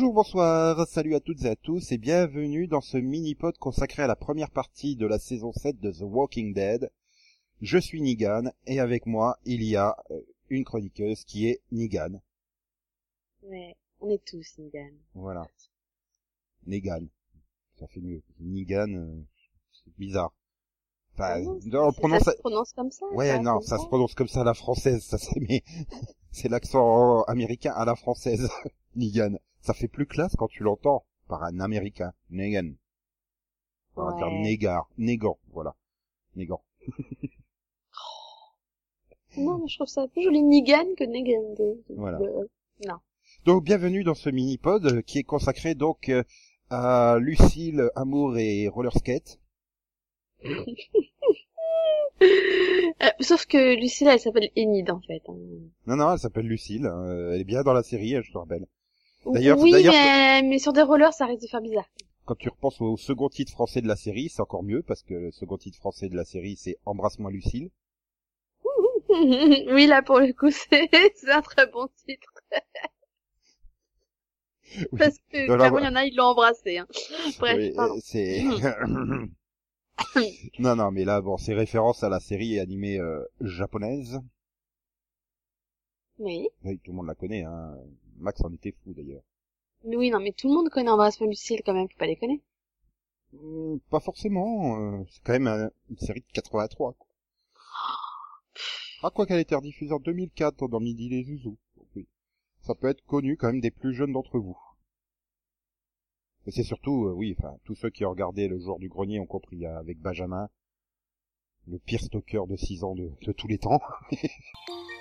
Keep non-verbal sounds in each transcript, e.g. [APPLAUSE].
Bonjour, bonsoir, salut à toutes et à tous et bienvenue dans ce mini-pod consacré à la première partie de la saison 7 de The Walking Dead. Je suis Nigan et avec moi il y a euh, une chroniqueuse qui est Nigan. Ouais, on est tous Nigan. Voilà. Negan. Ça fait mieux. Nigan, euh, c'est bizarre. Enfin, non, on le prononce... Ça se prononce comme ça Ouais, ça, non, comme ça se prononce comme ça à la française, ça c'est mais [LAUGHS] c'est l'accent américain à la française. [LAUGHS] Nigan. Ça fait plus classe quand tu l'entends par un américain. Negan. On va dire Ouais. négar, négant, voilà. Négant. [LAUGHS] Non, mais je trouve ça plus joli Nigan que Negan. de- de- Voilà. de- Non. Donc bienvenue dans ce mini-pod euh, qui est consacré donc euh, à Lucille, Amour et Roller Skate. [LAUGHS] Euh, sauf que Lucilla, elle s'appelle Enid, en fait. hein. Non, non, elle s'appelle Lucille. hein, elle est bien dans la série, je te rappelle. D'ailleurs- oui, mais, mais sur des rollers, ça risque de faire bizarre. Quand tu repenses au second titre français de la série, c'est encore mieux parce que le second titre français de la série c'est Embrasse-moi Lucille. [LAUGHS] oui, là, pour le coup, [LAUGHS] c'est c'est un très bon titre. Oui. Parce que, clairement, il y en a, ils l'ont embrassé. Hein. Bref, Oui, euh, c'est [LAUGHS] non non mais là bon c'est référence à la série animée euh, japonaise. Oui. Oui, tout le monde la connaît hein. Max en était fou d'ailleurs. Oui, non, mais tout le monde connaît Embrasse-moi Lucille, quand même, faut pas déconner. Euh, pas forcément, euh, c'est quand même un- une série de 83. Quoi. Ah quoi qu'elle été rediffusée en 2004 dans Midi les Zouzous. Oui, ça peut être connu quand même des plus jeunes d'entre vous. Mais c'est surtout, euh, oui, enfin, tous ceux qui ont regardé le jour du grenier ont compris euh, avec Benjamin, le pire stalker de 6 ans de, de tous les temps. [LAUGHS]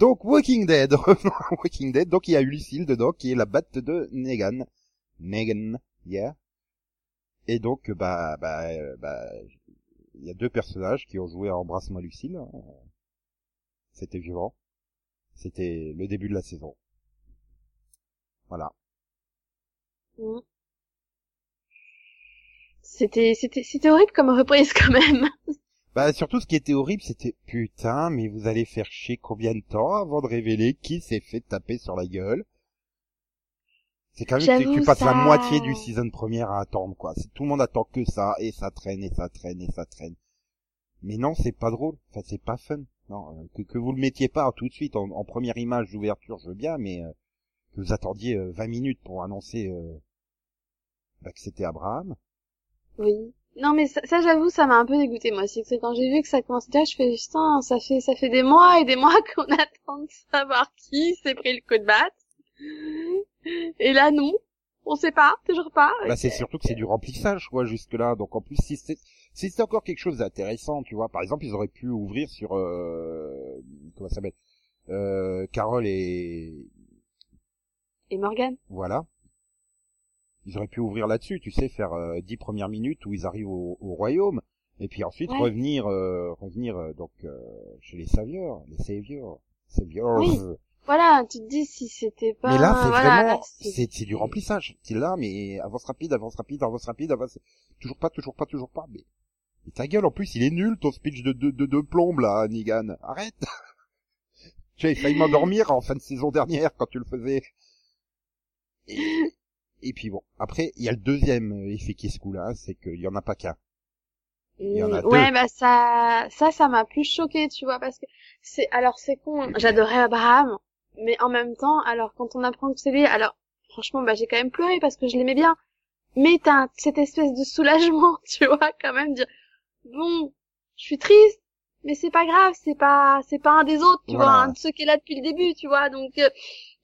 Donc Walking Dead, revenons [LAUGHS] à Walking Dead, donc il y a Lucille dedans qui est la batte de Negan. Negan, yeah. Et donc bah bah bah il y a deux personnages qui ont joué à Embrasse-moi Lucille. C'était violent. C'était le début de la saison. Voilà. Mm. C'était, c'était, c'était horrible comme reprise, [LAUGHS] quand même. Bah surtout ce qui était horrible c'était putain mais vous allez faire chier combien de temps avant de révéler qui s'est fait taper sur la gueule. C'est quand même que tu passes la moitié du season première à attendre quoi. Tout le monde attend que ça et ça traîne et ça traîne et ça traîne. Mais non c'est pas drôle. Enfin c'est pas fun. Non euh, que, que vous le mettiez pas tout de suite en, en première image d'ouverture je veux bien mais euh, que vous attendiez euh, 20 minutes pour annoncer euh, bah, que c'était Abraham. Oui. Non, mais ça, ça, j'avoue, ça m'a un peu dégoûté, moi aussi. C'est quand j'ai vu que ça commençait déjà, je fais, putain, ça fait, ça fait des mois et des mois [LAUGHS] qu'on attend de savoir qui s'est pris le coup de batte. Et là, non. On sait pas, toujours pas. Bah, c'est surtout que c'est du remplissage, quoi, jusque-là. Donc, en plus, si c'est, si c'était encore quelque chose d'intéressant, tu vois, par exemple, ils auraient pu ouvrir sur, euh, comment ça s'appelle, euh, Carole et, Et Morgan. voilà. Ils auraient pu ouvrir là-dessus, tu sais, faire euh, dix premières minutes où ils arrivent au, au royaume, et puis ensuite Ouais. revenir, euh, revenir, euh, donc, euh, chez les savieurs, les saviors, saviors, Oui. voilà, tu te dis si c'était pas... Mais là, c'est voilà, vraiment, c'est- c'est, c'est du remplissage. T'es là, mais avance rapide, avance rapide, avance rapide, avance, toujours pas, toujours pas, toujours pas, mais, mais ta gueule, en plus, il est nul, ton speech de, de, de, de plombe, là, Nigan. Arrête! [LAUGHS] J'ai failli m'endormir en fin de saison dernière quand tu le faisais. Et, et puis bon. Après, il y a le deuxième effet qui se coule, hein, c'est qu'il y en a pas qu'un. Il y en a ouais, deux. bah ça, ça, ça m'a plus choqué, tu vois, parce que c'est, alors c'est con, hein. j'adorais Abraham, mais en même temps, alors quand on apprend que c'est lui, alors franchement, bah j'ai quand même pleuré parce que je l'aimais bien, mais t'as cette espèce de soulagement, [LAUGHS] tu vois, quand même dire, bon, je suis triste, mais c'est pas grave, c'est pas, c'est pas un des autres, tu Voilà. vois, un de ceux qui est là depuis le début, tu vois, donc euh,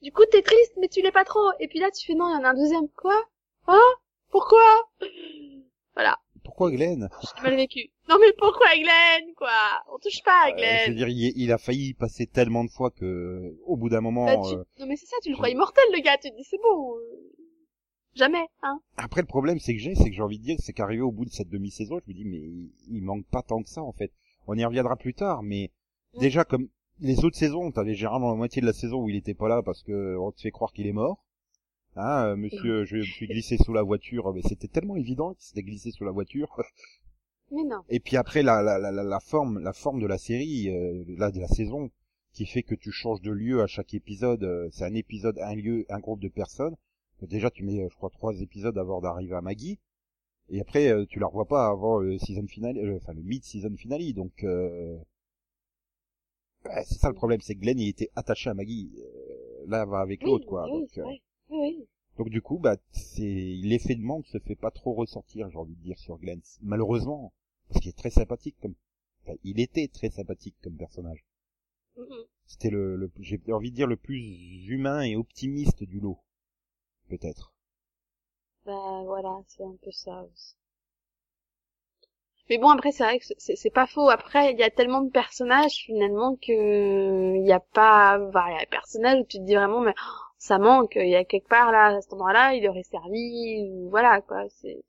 du coup t'es triste, mais tu l'es pas trop, et puis là tu fais non, il y en a un deuxième, quoi, hein, pourquoi, voilà. Pourquoi Glenn? J'ai mal vécu. Non mais pourquoi Glenn, quoi? On touche pas à Euh, je veux Glenn. dire, il, il a failli y passer tellement de fois que, au bout d'un moment, Bah, tu- euh, Non mais c'est ça, tu le crois immortel le gars, tu te dis c'est bon. euh, Jamais, hein. Après, le problème, c'est que j'ai, c'est que j'ai envie de dire, c'est qu'arrivé au bout de cette demi-saison, je me dis, mais il, il manque pas tant que ça, en fait. On y reviendra plus tard, mais déjà, comme les autres saisons, t'avais généralement la moitié de la saison où il était pas là parce que on te fait croire qu'il est mort. Hein, euh, monsieur, je me suis glissé sous la voiture, mais c'était tellement évident qu'il s'était glissé sous la voiture. [LAUGHS] Mais non. Et puis après, la, la, la, la, forme, la forme de la série, euh, là, de la saison, qui fait que tu changes de lieu à chaque épisode, euh, c'est un épisode, un lieu, un groupe de personnes. Déjà, tu mets, euh, je crois, trois épisodes avant d'arriver à Maggie. Et après, tu la revois pas avant le season finale, enfin le mid-season finale. Donc, euh... ouais, c'est ça le problème, c'est que Glenn il était attaché à Maggie. Euh, là, va avec Oui, l'autre, quoi. oui, donc, c'est euh, vrai. Oui, oui. donc du coup, bah, c'est l'effet de manque se fait pas trop ressentir, j'ai envie de dire, sur Glenn. Malheureusement, parce qu'il est très sympathique comme, enfin, il était très sympathique comme personnage. Mm. C'était le, le j'ai envie de dire le plus humain et optimiste du lot, peut-être. Bah voilà, c'est un peu ça aussi. Mais bon, après, c'est vrai que c'est pas faux. Après, il y a tellement de personnages, finalement, que il y a pas... Bah, il y a des personnages où tu te dis vraiment, mais oh, ça manque. Il y a quelque part, là, à cet endroit-là, il aurait servi, ou voilà, quoi. C'est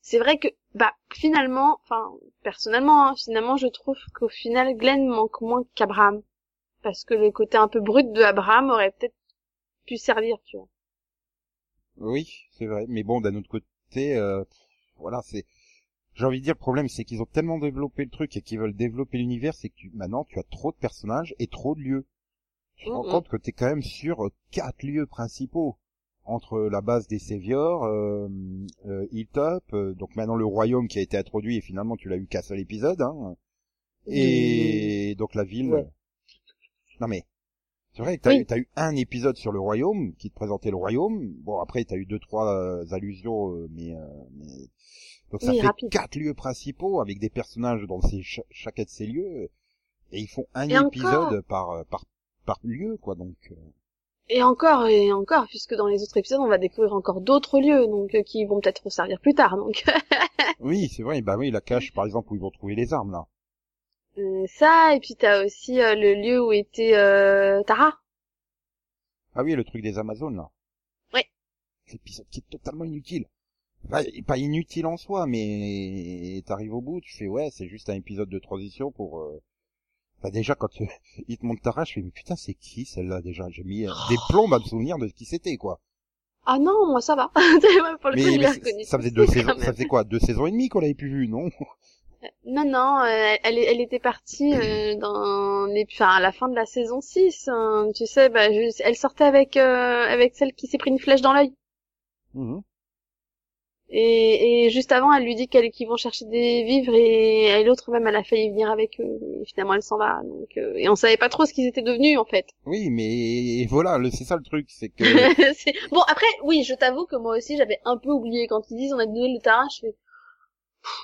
c'est vrai que, bah, finalement, enfin, personnellement, hein, finalement, je trouve qu'au final, Glenn manque moins qu'Abraham. Parce que le côté un peu brut de Abraham aurait peut-être pu servir, tu vois. Oui, c'est vrai. Mais bon, d'un autre côté, euh, voilà, c'est, j'ai envie de dire, le problème, c'est qu'ils ont tellement développé le truc et qu'ils veulent développer l'univers, c'est que tu, maintenant, tu as trop de personnages et trop de lieux. Tu te rends Mhm. compte que t'es quand même sur euh, quatre lieux principaux. Entre la base des Saviors, euh, euh, Hilltop, euh, donc maintenant le royaume qui a été introduit et finalement tu l'as eu qu'un seul épisode, hein. Et donc la ville. Ouais. Non mais, c'est vrai que t'as Oui. eu, t'as eu un épisode sur le royaume qui te présentait le royaume. Bon après t'as eu deux trois euh, allusions, euh, mais, euh, mais donc ça Oui, fait rapide. quatre lieux principaux avec des personnages dans ces chacun de ces lieux et ils font un Et encore. épisode par euh, par par lieu quoi donc. euh, Et encore et encore, puisque dans les autres épisodes, on va découvrir encore d'autres lieux, donc euh, qui vont peut-être servir plus tard. Donc [LAUGHS] Oui c'est vrai bah oui la cache par exemple où ils vont trouver les armes là. Euh, ça, et puis t'as aussi euh, le lieu où était euh, Tara. Ah oui le truc des Amazones là. Ouais. L'épisode qui est totalement inutile. Enfin, pas inutile en soi, mais t'arrives au bout, tu fais ouais, c'est juste un épisode de transition pour. Euh... Enfin, déjà quand tu... [LAUGHS] il te montre ta rage, je fais mais putain c'est qui celle-là déjà? J'ai mis euh, des plombes à me souvenir de qui c'était quoi. Ah non, moi ça va. [LAUGHS] Pour le coup, Mais, je mais l'ai c'est- reconnu. ça faisait deux [LAUGHS] saisons, ça faisait quoi? Deux saisons et demie qu'on l'avait plus vu, non? Non, non, euh, elle, elle était partie euh, [CLEARS THROAT] dans les, enfin, à la fin de la saison 6. hein, tu sais, bah, elle sortait avec euh, avec celle qui s'est pris une flèche dans l'œil. Mhm. Et, et juste avant, elle lui dit qu'elle qu'ils vont chercher des vivres et, et l'autre même, elle a failli venir avec eux. Et finalement, elle s'en va. Donc, euh, et on savait pas trop ce qu'ils étaient devenus en fait. Oui, mais voilà, c'est ça le truc, c'est que [LAUGHS] bon après, oui, je t'avoue que moi aussi j'avais un peu oublié quand ils disent on a donné le terrain. Je fais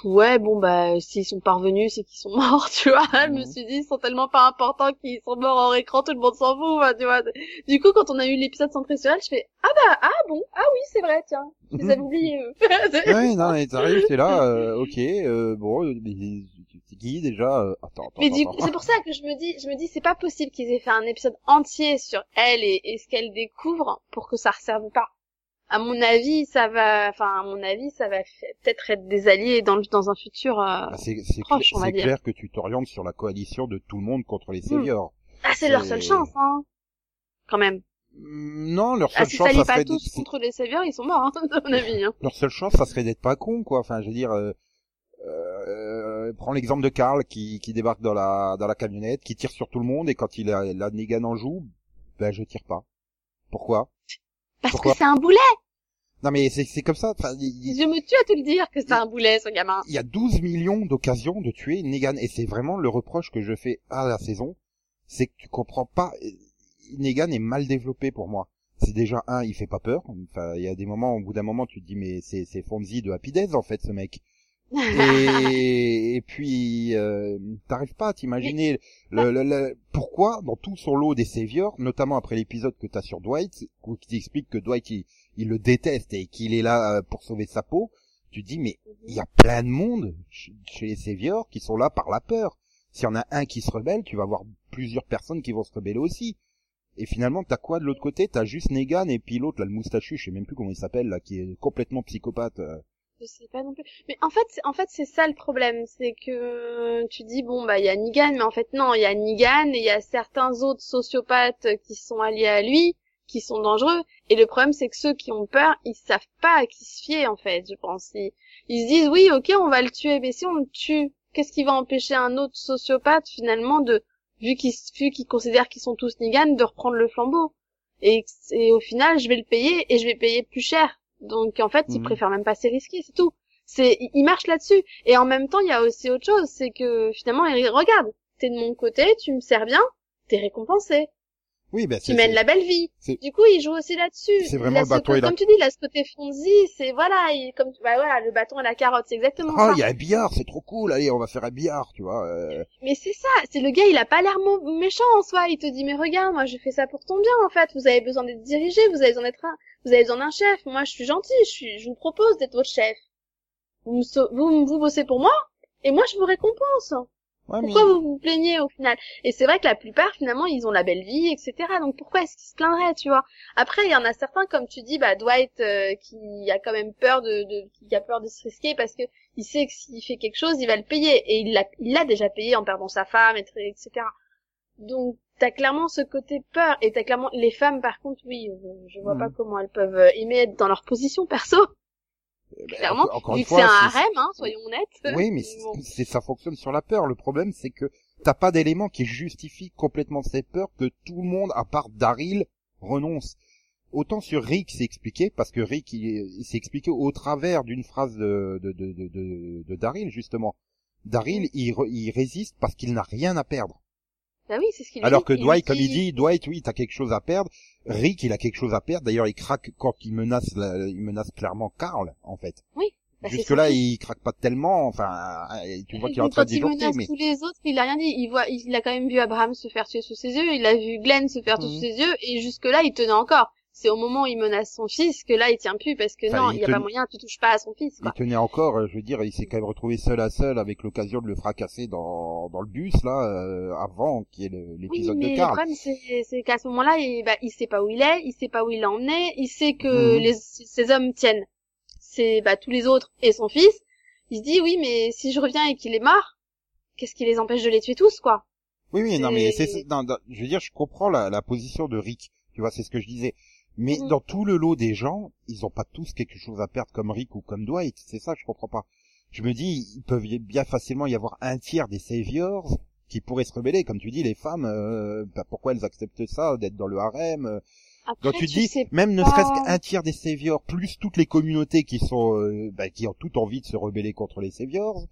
ouais bon bah s'ils sont parvenus c'est qu'ils sont [LAUGHS] morts tu vois. Je me suis dit ils sont tellement pas importants qu'ils sont morts hors écran tout le monde s'en fout enfin, tu vois. Du coup quand on a eu l'épisode centré sur elle je fais ah bah ah bon ah oui c'est vrai tiens [LAUGHS] avais oubliés eux. [LAUGHS] ouais, non, mais t'arrives, t'es là, euh, ok, euh, bon, mais qui déjà euh, Attends, attends, Mais du coup, c'est pour ça que je me dis, je me dis, c'est pas possible qu'ils aient fait un épisode entier sur elle et, et ce qu'elle découvre pour que ça resserve pas. À mon avis, ça va, enfin, à mon avis, ça va peut-être être des alliés dans, dans un futur. euh, Ah, c'est c'est proche, on va c'est clair que tu t'orientes sur la coalition de tout le monde contre les Saviors. Ah, c'est leur seule chance, hein. quand même. Mm, Non, leur Ah, seule si chance, ça ça pas serait tous d'être- contre les saviors, ils sont morts, hein, [LAUGHS] à mon avis. Hein. leur seule chance, ça serait d'être pas con, quoi. Enfin, je veux dire, euh, euh, prends l'exemple de Karl qui, qui débarque dans la dans la camionnette, qui tire sur tout le monde, et quand il a la Negan en joue, ben je tire pas. Pourquoi? Parce Pourquoi? que c'est un boulet. Non, mais c'est c'est comme ça. Enfin, il- il- Je me tue à te le dire que c'est un boulet, ce gamin. il y a 12 millions d'occasions de tuer Negan et c'est vraiment le reproche que je fais à la saison, c'est que tu comprends pas Negan est mal développé pour moi. C'est déjà un, il fait pas peur. Enfin, il y a des moments au bout d'un moment tu te dis mais c'est c'est Fonzie de Happy Days en fait ce mec. Et, et puis euh, t'arrives pas à t'imaginer le, le- le- pourquoi dans tout son lot des saviors, notamment après l'épisode que t'as sur Dwight, où qui t'explique que Dwight il, il le déteste et qu'il est là euh, pour sauver sa peau, tu dis mais il y a plein de monde ch- chez les Saviors qui sont là par la peur. S'il y en a un qui se rebelle, tu vas avoir plusieurs personnes qui vont se rebeller aussi. Et finalement, t'as quoi de l'autre côté? T'as juste Negan et puis l'autre, là, le moustachu, je sais même plus comment il s'appelle, là, qui est complètement psychopathe. euh. Je sais pas non plus. Mais en fait, en fait, c'est ça le problème, c'est que tu dis bon bah il y a Negan, mais en fait non, il y a Negan et il y a certains autres sociopathes qui sont alliés à lui, qui sont dangereux. Et le problème, c'est que ceux qui ont peur, ils savent pas à qui se fier en fait. Je pense. Ils, se disent oui, ok, on va le tuer, mais si on le tue, qu'est-ce qui va empêcher un autre sociopathe finalement de vu qu'ils qu'ils considèrent qu'ils sont tous Negan, de reprendre le flambeau? Et au final, je vais le payer et je vais payer plus cher. Donc en fait, ils Mhm. préfèrent même pas se risquer, c'est tout. C'est, ils marchent là-dessus. Et en même temps, il y a aussi autre chose, c'est que finalement, ils regarde, t'es de mon côté, tu me sers bien, t'es récompensé, Oui, ben mènes c'est- la belle vie. Du coup, ils jouent aussi là-dessus. C'est Il vraiment a le bâton et la- Comme tu dis, là, ce côté Fonzie, c'est voilà, il, comme bah voilà, le bâton et la carotte, c'est exactement Ah, ça. il y a un billard, c'est trop cool. Allez, on va faire un billard, tu vois. euh. Mais c'est ça, c'est le gars, il a pas l'air méchant en soi. Il te dit, mais regarde, moi, je fais ça pour ton bien, en fait. Vous avez besoin d'être dirigé, vous avez besoin d'être un, vous avez besoin d'un chef. Moi, je suis gentil, je suis, je vous propose d'être votre chef. Vous me, vous, vous bossez pour moi, et moi, je vous récompense. Ouais, mais- Pourquoi vous vous plaignez au final? Et c'est vrai que la plupart, finalement, ils ont la belle vie, etc. Donc pourquoi est-ce qu'ils se plaindraient, tu vois? Après, il y en a certains, comme tu dis, bah Dwight, euh, qui a quand même peur de, de, qui a peur de se risquer parce que il sait que s'il fait quelque chose, il va le payer, et il l'a, il l'a déjà payé en perdant sa femme, et- etc. Donc t'as clairement ce côté peur, et t'as clairement les femmes, par contre, oui, je vois pas comment elles peuvent euh, aimer être dans leur position perso, clairement, encore- encore une fois, c'est un harem, hein, soyons honnêtes. Oui, mais [LAUGHS] Bon. c'est ça fonctionne sur la peur. Le problème, c'est que t'as pas d'éléments qui justifient complètement cette peur que tout le monde, à part Daryl, renonce. Autant sur Rick, c'est expliqué, parce que Rick, il, il s'est expliqué au travers d'une phrase de, de, de, de, de, Daryl, justement. Daryl, il, il résiste parce qu'il n'a rien à perdre. Bah oui, c'est ce qu'il Alors dit. que Dwight, comme il dit, Dwight, oui, t'as quelque chose à perdre. Rick, il a quelque chose à perdre. D'ailleurs, il craque quand il menace, la- il menace clairement Carl, en fait. Bah, c'est Jusque là, il craque pas tellement. Enfin, tu vois qu'il est en train quand de il disjoncter, menace mais tous les autres, il a rien dit. Il voit, il a quand même vu Abraham se faire tuer sous ses yeux, il a vu Glenn se faire tuer Mhm. sous ses yeux, et jusque là, il tenait encore. C'est au moment où il menace son fils que là, il tient plus parce que Enfin, non, il il y a pas moyen, tu touches pas à son fils, il quoi. tenait encore. euh, Je veux dire, il s'est quand même retrouvé seul à seul avec l'occasion de le fracasser dans dans le bus là euh, avant qu'il y ait le- Oui, l'épisode mais de le Carl. problème, c'est, qu'à ce moment-là, il, bah, il sait pas où il est, il sait pas où il l'a emmené, il sait que Mhm. les, ces hommes tiennent, c'est, bah, tous les autres et son fils. Il se dit, oui, mais si je reviens et qu'il est mort, qu'est-ce qui les empêche de les tuer tous, quoi? Oui, oui, non, mais c'est, je veux dire, je comprends la, la position de Rick. Tu vois, c'est ce que je disais. Mais Mhm. dans tout le lot des gens, ils ont pas tous quelque chose à perdre comme Rick ou comme Dwight. C'est ça, que je comprends pas. Je me dis, il peut bien facilement y avoir un tiers des saviors qui pourraient se rebeller. Comme tu dis, les femmes, euh, bah, pourquoi elles acceptent ça, d'être dans le harem euh? Après, Donc tu dis, même ne serait-ce qu'un tiers des saviors, plus toutes les communautés qui sont, euh, bah, qui ont toute envie de se rebeller contre les saviors,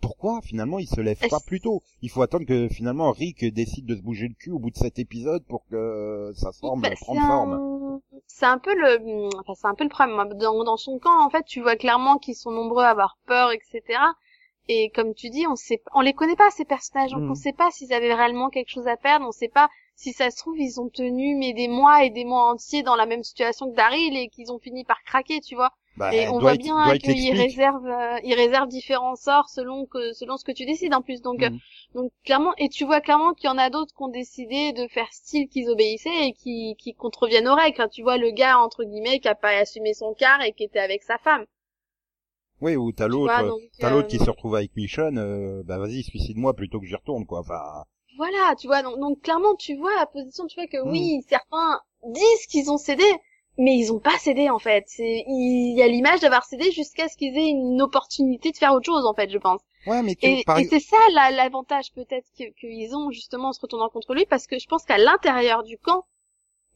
pourquoi finalement ils se lèvent Est-ce- pas plus tôt? Il faut attendre que finalement Rick décide de se bouger le cul au bout de cet épisode pour que ça forme, Bah, forme. C'est un peu le, enfin, c'est un peu le problème. Dans, dans son camp, en fait, tu vois clairement qu'ils sont nombreux à avoir peur, etc. Et comme tu dis, on sait, on les connaît pas ces personnages, donc Mhm. on sait pas s'ils avaient réellement quelque chose à perdre. On sait pas si ça se trouve ils ont tenu mais des mois et des mois entiers dans la même situation que Daryl et qu'ils ont fini par craquer, tu vois. Bah, et on voit bien qu'ils réservent, euh, ils réservent différents sorts selon que, selon ce que tu décides en plus. Donc, euh, Mhm. donc clairement, et tu vois clairement qu'il y en a d'autres qui ont décidé de faire style qu'ils obéissaient et qui, qui contreviennent aux règles. Hein, tu vois le gars entre guillemets qui a pas assumé son quart et qui était avec sa femme. Oui, ou t'as l'autre, donc, t'as euh, l'autre qui se retrouve avec Michonne, euh, bah vas-y, suicide-moi plutôt que j'y retourne, quoi. Enfin, Voilà, tu vois, donc, donc clairement, tu vois la position, tu vois que Mm. oui, certains disent qu'ils ont cédé, mais ils ont pas cédé en fait. C'est, il y a l'image d'avoir cédé jusqu'à ce qu'ils aient une opportunité de faire autre chose en fait, je pense. Ouais, mais Et, par et c'est ça la- l'avantage peut-être que- qu'ils ont justement en se retournant contre lui, parce que je pense qu'à l'intérieur du camp,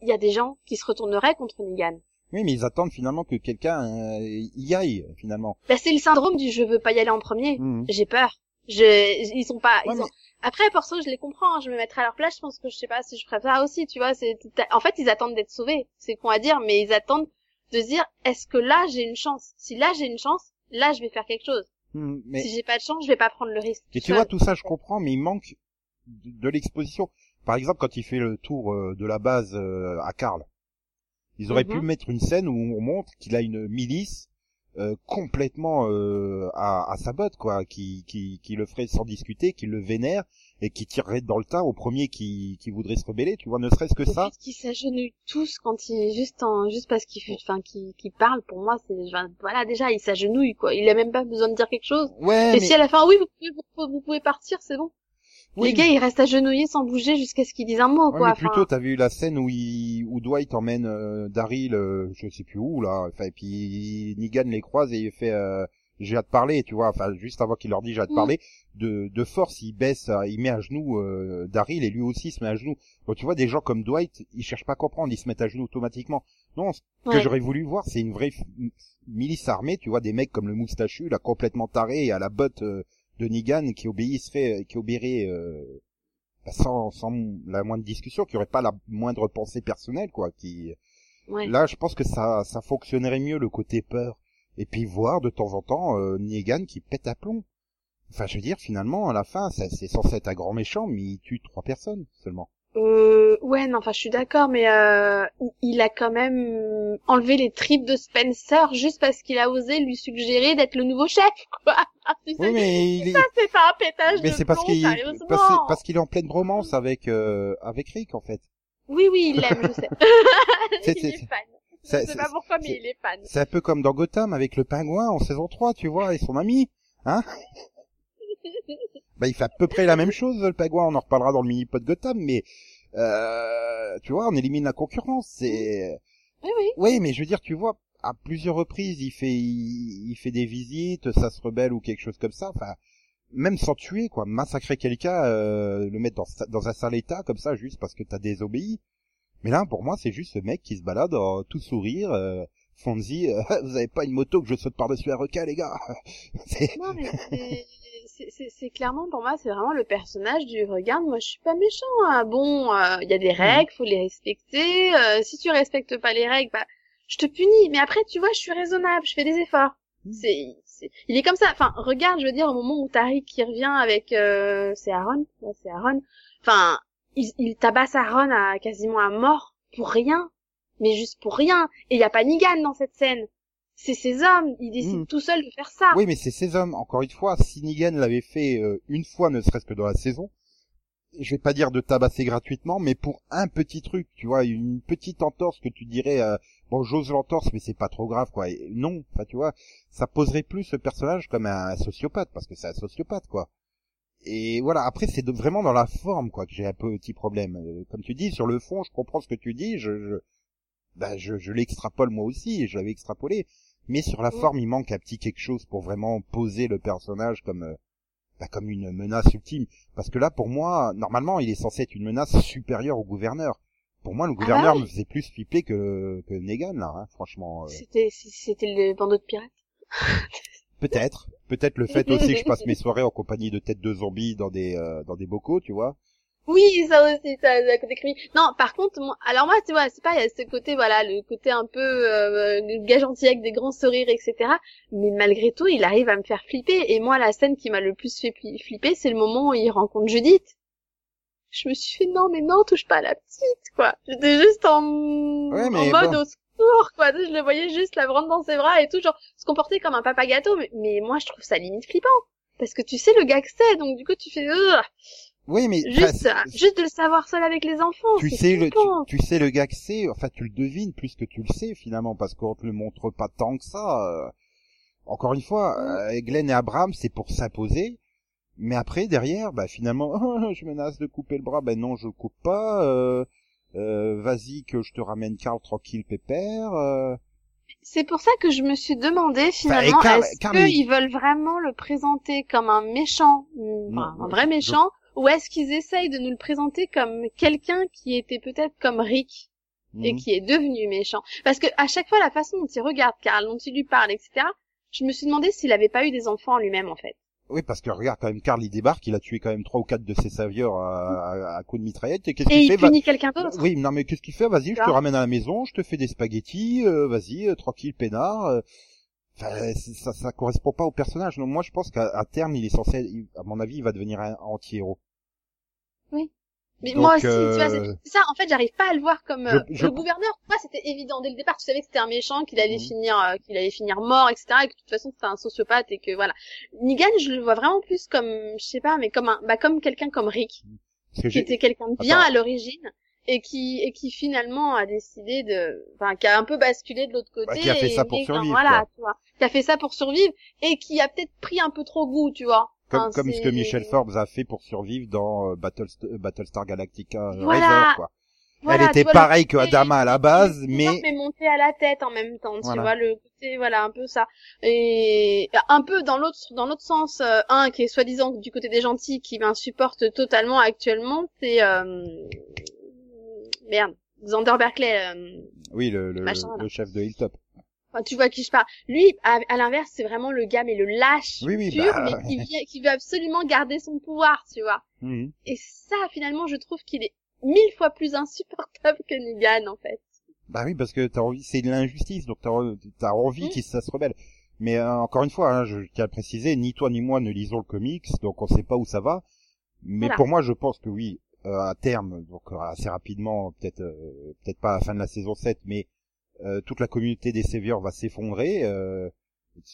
il y a des gens qui se retourneraient contre Negan. oui, mais ils attendent finalement que quelqu'un euh, y aille, finalement. Bah, c'est le syndrome du je veux pas y aller en premier. Mhm. J'ai peur. Je, ils sont pas, Ouais, ils ont- mais- Après, pour ça, je les comprends. hein, Je me mettrai à leur place. Je pense que je sais pas si je ferais ça aussi. Tu vois, c'est en fait, ils attendent d'être sauvés. C'est con à dire, mais ils attendent de se dire est-ce que là j'ai une chance? Si là j'ai une chance, là je vais faire quelque chose. Mhm, mais Si j'ai pas de chance, je vais pas prendre le risque. Et tu vois, tout ça, je comprends, mais il manque de, de l'exposition. Par exemple, quand il fait le tour euh, de la base euh, à Karl, ils auraient Mhm. pu mettre une scène où on montre qu'il a une milice euh, complètement euh, à, à sa botte, quoi, qui, qui, qui le ferait sans discuter, qui le vénère et qui tirerait dans le tas au premier qui, qui voudrait se rebeller, tu vois, ne serait-ce que ça. qu'ils s'agenouillent tous quand il juste en juste parce qu'il fait enfin qu'il qu'il parle pour moi c'est voilà déjà il s'agenouille quoi. Il a même pas besoin de dire quelque chose. Ouais, et mais, si à la fin oui vous pouvez vous, vous pouvez partir c'est bon oui, les gars ils restent agenouillés sans bouger jusqu'à ce qu'ils disent un mot Ouais, quoi mais plutôt, t'as vu la scène où, il, où Dwight emmène euh, Daryl, euh, je sais plus où là, enfin, et puis Negan les croise et il fait, euh, j'ai hâte de parler, tu vois, enfin, juste avant qu'il leur dise j'ai hâte de Mm. parler, de, de force, il baisse, euh, il met à genoux euh, Daryl et lui aussi se met à genoux. Donc tu vois, des gens comme Dwight, ils cherchent pas à comprendre, ils se mettent à genoux automatiquement. Non, ce que j'aurais voulu voir, c'est une vraie milice armée, tu vois, des mecs comme le moustachu, là, complètement taré et à la botte euh, de Negan qui obéisserait, qui obéirait euh, bah, sans, sans la moindre discussion, qui aurait pas la moindre pensée personnelle, quoi. Qui ouais. là, je pense que ça, ça fonctionnerait mieux le côté peur. Et puis voir de temps en temps euh, Negan qui pète à plomb. Enfin, je veux dire, finalement, à la fin, ça- c'est censé être un grand méchant, mais il tue trois personnes seulement. Euh, ouais, non, enfin, je suis d'accord, mais euh, il- a quand même enlevé les tripes de Spencer juste parce qu'il a osé lui suggérer d'être le nouveau chef, [LAUGHS] quoi. Tu sais, Oui, mais il est, c'est pas un pétage mais de c'est parce qu'il, parce, parce qu'il est en pleine bromance avec euh, avec Rick en fait. Oui, oui, il l'aime, je sais. [LAUGHS] C'est- il est fan. Je sais pas pourquoi, mais il est fan. C'est un peu comme dans Gotham avec le pingouin en saison 3, tu vois, et son ami, hein Bah, il fait à peu près la même chose, le pingouin, on en reparlera dans le mini-pod Gotham, mais, euh, tu vois, on élimine la concurrence, c'est... Oui, oui. Oui, mais je veux dire, tu vois, à plusieurs reprises, il fait, il, il fait des visites, ça se rebelle ou quelque chose comme ça, enfin, même sans tuer, quoi, massacrer quelqu'un, euh, le mettre dans, dans un sale état, comme ça, juste parce que t'as désobéi. Mais là, pour moi, c'est juste ce mec qui se balade, en tout sourire, euh, Fonzie, euh, [LAUGHS] vous avez pas une moto que je saute par-dessus un requin, les gars. [LAUGHS] Non, mais c'est- clairement, pour moi, c'est vraiment le personnage du regarde, moi, je suis pas méchant, hein. Bon, euh, il y a des règles, faut les respecter, euh, si tu respectes pas les règles, bah, je te punis, mais après, tu vois, je suis raisonnable, je fais des efforts. Mm. C'est, il est comme ça. Enfin, regarde, je veux dire, au moment où Tariq qui revient avec, euh, c'est Aaron, ouais, c'est Aaron. Enfin, il, il tabasse Aaron à quasiment à mort pour rien, mais juste pour rien. Et il y a pas Negan dans cette scène. C'est ces hommes, ils décident Mm. tout seuls de faire ça. Oui, mais c'est ces hommes, encore une fois, si Negan l'avait fait euh, une fois, ne serait-ce que dans la saison, je vais pas dire de tabasser gratuitement, mais pour un petit truc, tu vois, une petite entorse que tu dirais, euh, bon, j'ose l'entorse, mais c'est pas trop grave, quoi. Et non, enfin, tu vois, ça poserait plus ce personnage comme un sociopathe, parce que c'est un sociopathe, quoi. Et voilà, après, c'est vraiment dans la forme, quoi, que j'ai un petit problème. Euh, Comme tu dis, sur le fond, je comprends ce que tu dis, je, je, ben, je, je l'extrapole moi aussi, et je l'avais extrapolé. Mais sur la Mm. forme, il manque un petit quelque chose pour vraiment poser le personnage comme, euh, bah, comme une menace ultime. Parce que là, pour moi, normalement, il est censé être une menace supérieure au gouverneur. Pour moi, le bah gouverneur oui. me faisait plus flipper que, que Negan, là, hein, franchement. euh, C'était, c'était le bandeau de pirates. [LAUGHS] peut-être. Peut-être le fait aussi que je passe mes [LAUGHS] soirées en compagnie de têtes de zombies dans des, euh, dans des bocaux, tu vois. Oui, ça aussi, ça, ça côté creepy. Non, par contre, moi, alors moi, tu vois, c'est pas, il y a ce côté, voilà, le côté un peu, euh, gars gentil avec des grands sourires, etc. Mais malgré tout, il arrive à me faire flipper. Et moi, la scène qui m'a le plus fait flipper, c'est le moment où il rencontre Judith. Je me suis fait, non, mais non, touche pas à la petite, quoi. J'étais juste en, Ouais, en mais mode bon. au secours, quoi. Je le voyais juste la prendre dans ses bras et tout, genre, se comporter comme un papa gâteau. Mais, mais moi, je trouve ça limite flippant. Parce que tu sais le gars que c'est, donc du coup, tu fais, Ugh Oui, mais juste, juste de le savoir seul avec les enfants. tu sais le, tu, tu sais le gars que c'est, enfin tu le devines plus que tu le sais finalement parce qu'on te le montre pas tant que ça. euh. Encore une fois, euh, Glenn et Abraham c'est pour s'imposer, Mais après, derrière, bah finalement, [LAUGHS] oh, je menace de couper le bras, ben non, je le coupe pas. Euh, euh, Vas-y que je te ramène Carl tranquille, pépère. euh. C'est pour ça que je me suis demandé finalement, est-ce qu'ils veulent vraiment le présenter comme un méchant, mm, enfin, un vrai méchant, ou est-ce qu'ils essayent de nous le présenter comme quelqu'un qui était peut-être comme Rick et Mhm. qui est devenu méchant? Parce que à chaque fois, la façon dont il regarde Carl, dont il lui parle, etc., je me suis demandé s'il avait pas eu des enfants en lui-même en fait. Oui, parce que regarde, quand même, Carl, il débarque, il a tué quand même trois ou quatre de ses savieurs à, à, à coups de mitraillette, et qu'est-ce qu'il il fait? Bah, punit quelqu'un d'autre. Oui, non mais qu'est-ce qu'il fait? Vas-y, je te ramène à la maison, je te fais des spaghettis, euh, vas-y, euh, tranquille, peinard. euh. Enfin, c'est- ça, ça correspond pas au personnage. Donc moi, je pense qu'à terme, il est censé, il- à mon avis, il va devenir un anti-héros. Mais Donc, moi aussi, euh, tu vois, c'est c'est ça. En fait, j'arrive pas à le voir comme euh, Je- je- le gouverneur. Moi, c'était évident dès le départ. Tu savais que c'était un méchant, qu'il allait Mhm. finir, euh, qu'il allait finir mort, etc. Et que de toute façon, c'était un sociopathe et que voilà. Negan, je le vois vraiment plus comme, je sais pas, mais comme un, bah comme quelqu'un comme Rick, que qui j'ai, était quelqu'un de bien Attends. à l'origine et qui et qui finalement a décidé de, enfin, qui a un peu basculé de l'autre côté. Bah, qui a fait et- ça pour et, enfin, survivre, Voilà, quoi. tu vois. Qui a fait ça pour survivre et qui a peut-être pris un peu trop goût, tu vois. Comme, Enfin, comme ce que Michel Forbes a fait pour survivre dans euh, euh, Battlestar Galactica euh, Voilà. Quoi. Voilà, Elle était vois, pareille que Adama à la base, mais... mais mais monté à la tête en même temps, tu Voilà. vois, le côté, voilà, un peu ça. Et un peu dans l'autre, dans l'autre sens, euh, un qui est soi-disant du côté des gentils, qui m'insupporte totalement actuellement, c'est, euh... merde, Xander Berkeley, euh, oui, le, le, Machin, le chef de Hilltop. Enfin, tu vois qui je parle. Lui, à, à l'inverse, c'est vraiment le gars, mais le lâche Oui, oui, pur, bah, mais [LAUGHS] qui, vient, qui veut absolument garder son pouvoir, tu vois. Et ça, finalement, je trouve qu'il est mille fois plus insupportable que Negan, en fait. Bah oui, parce que t'as envie, c'est de l'injustice, donc t'as, t'as envie Mm. qu'il ça se rebelle. Mais euh, encore une fois, hein, je tiens à préciser, ni toi ni moi ne lisons le comics, donc on sait pas où ça va. Mais Voilà. pour moi, je pense que oui, euh, à terme, donc euh, assez rapidement, peut-être, euh, peut-être pas à la fin de la saison 7, mais euh, toute la communauté des Saviors va s'effondrer. Euh,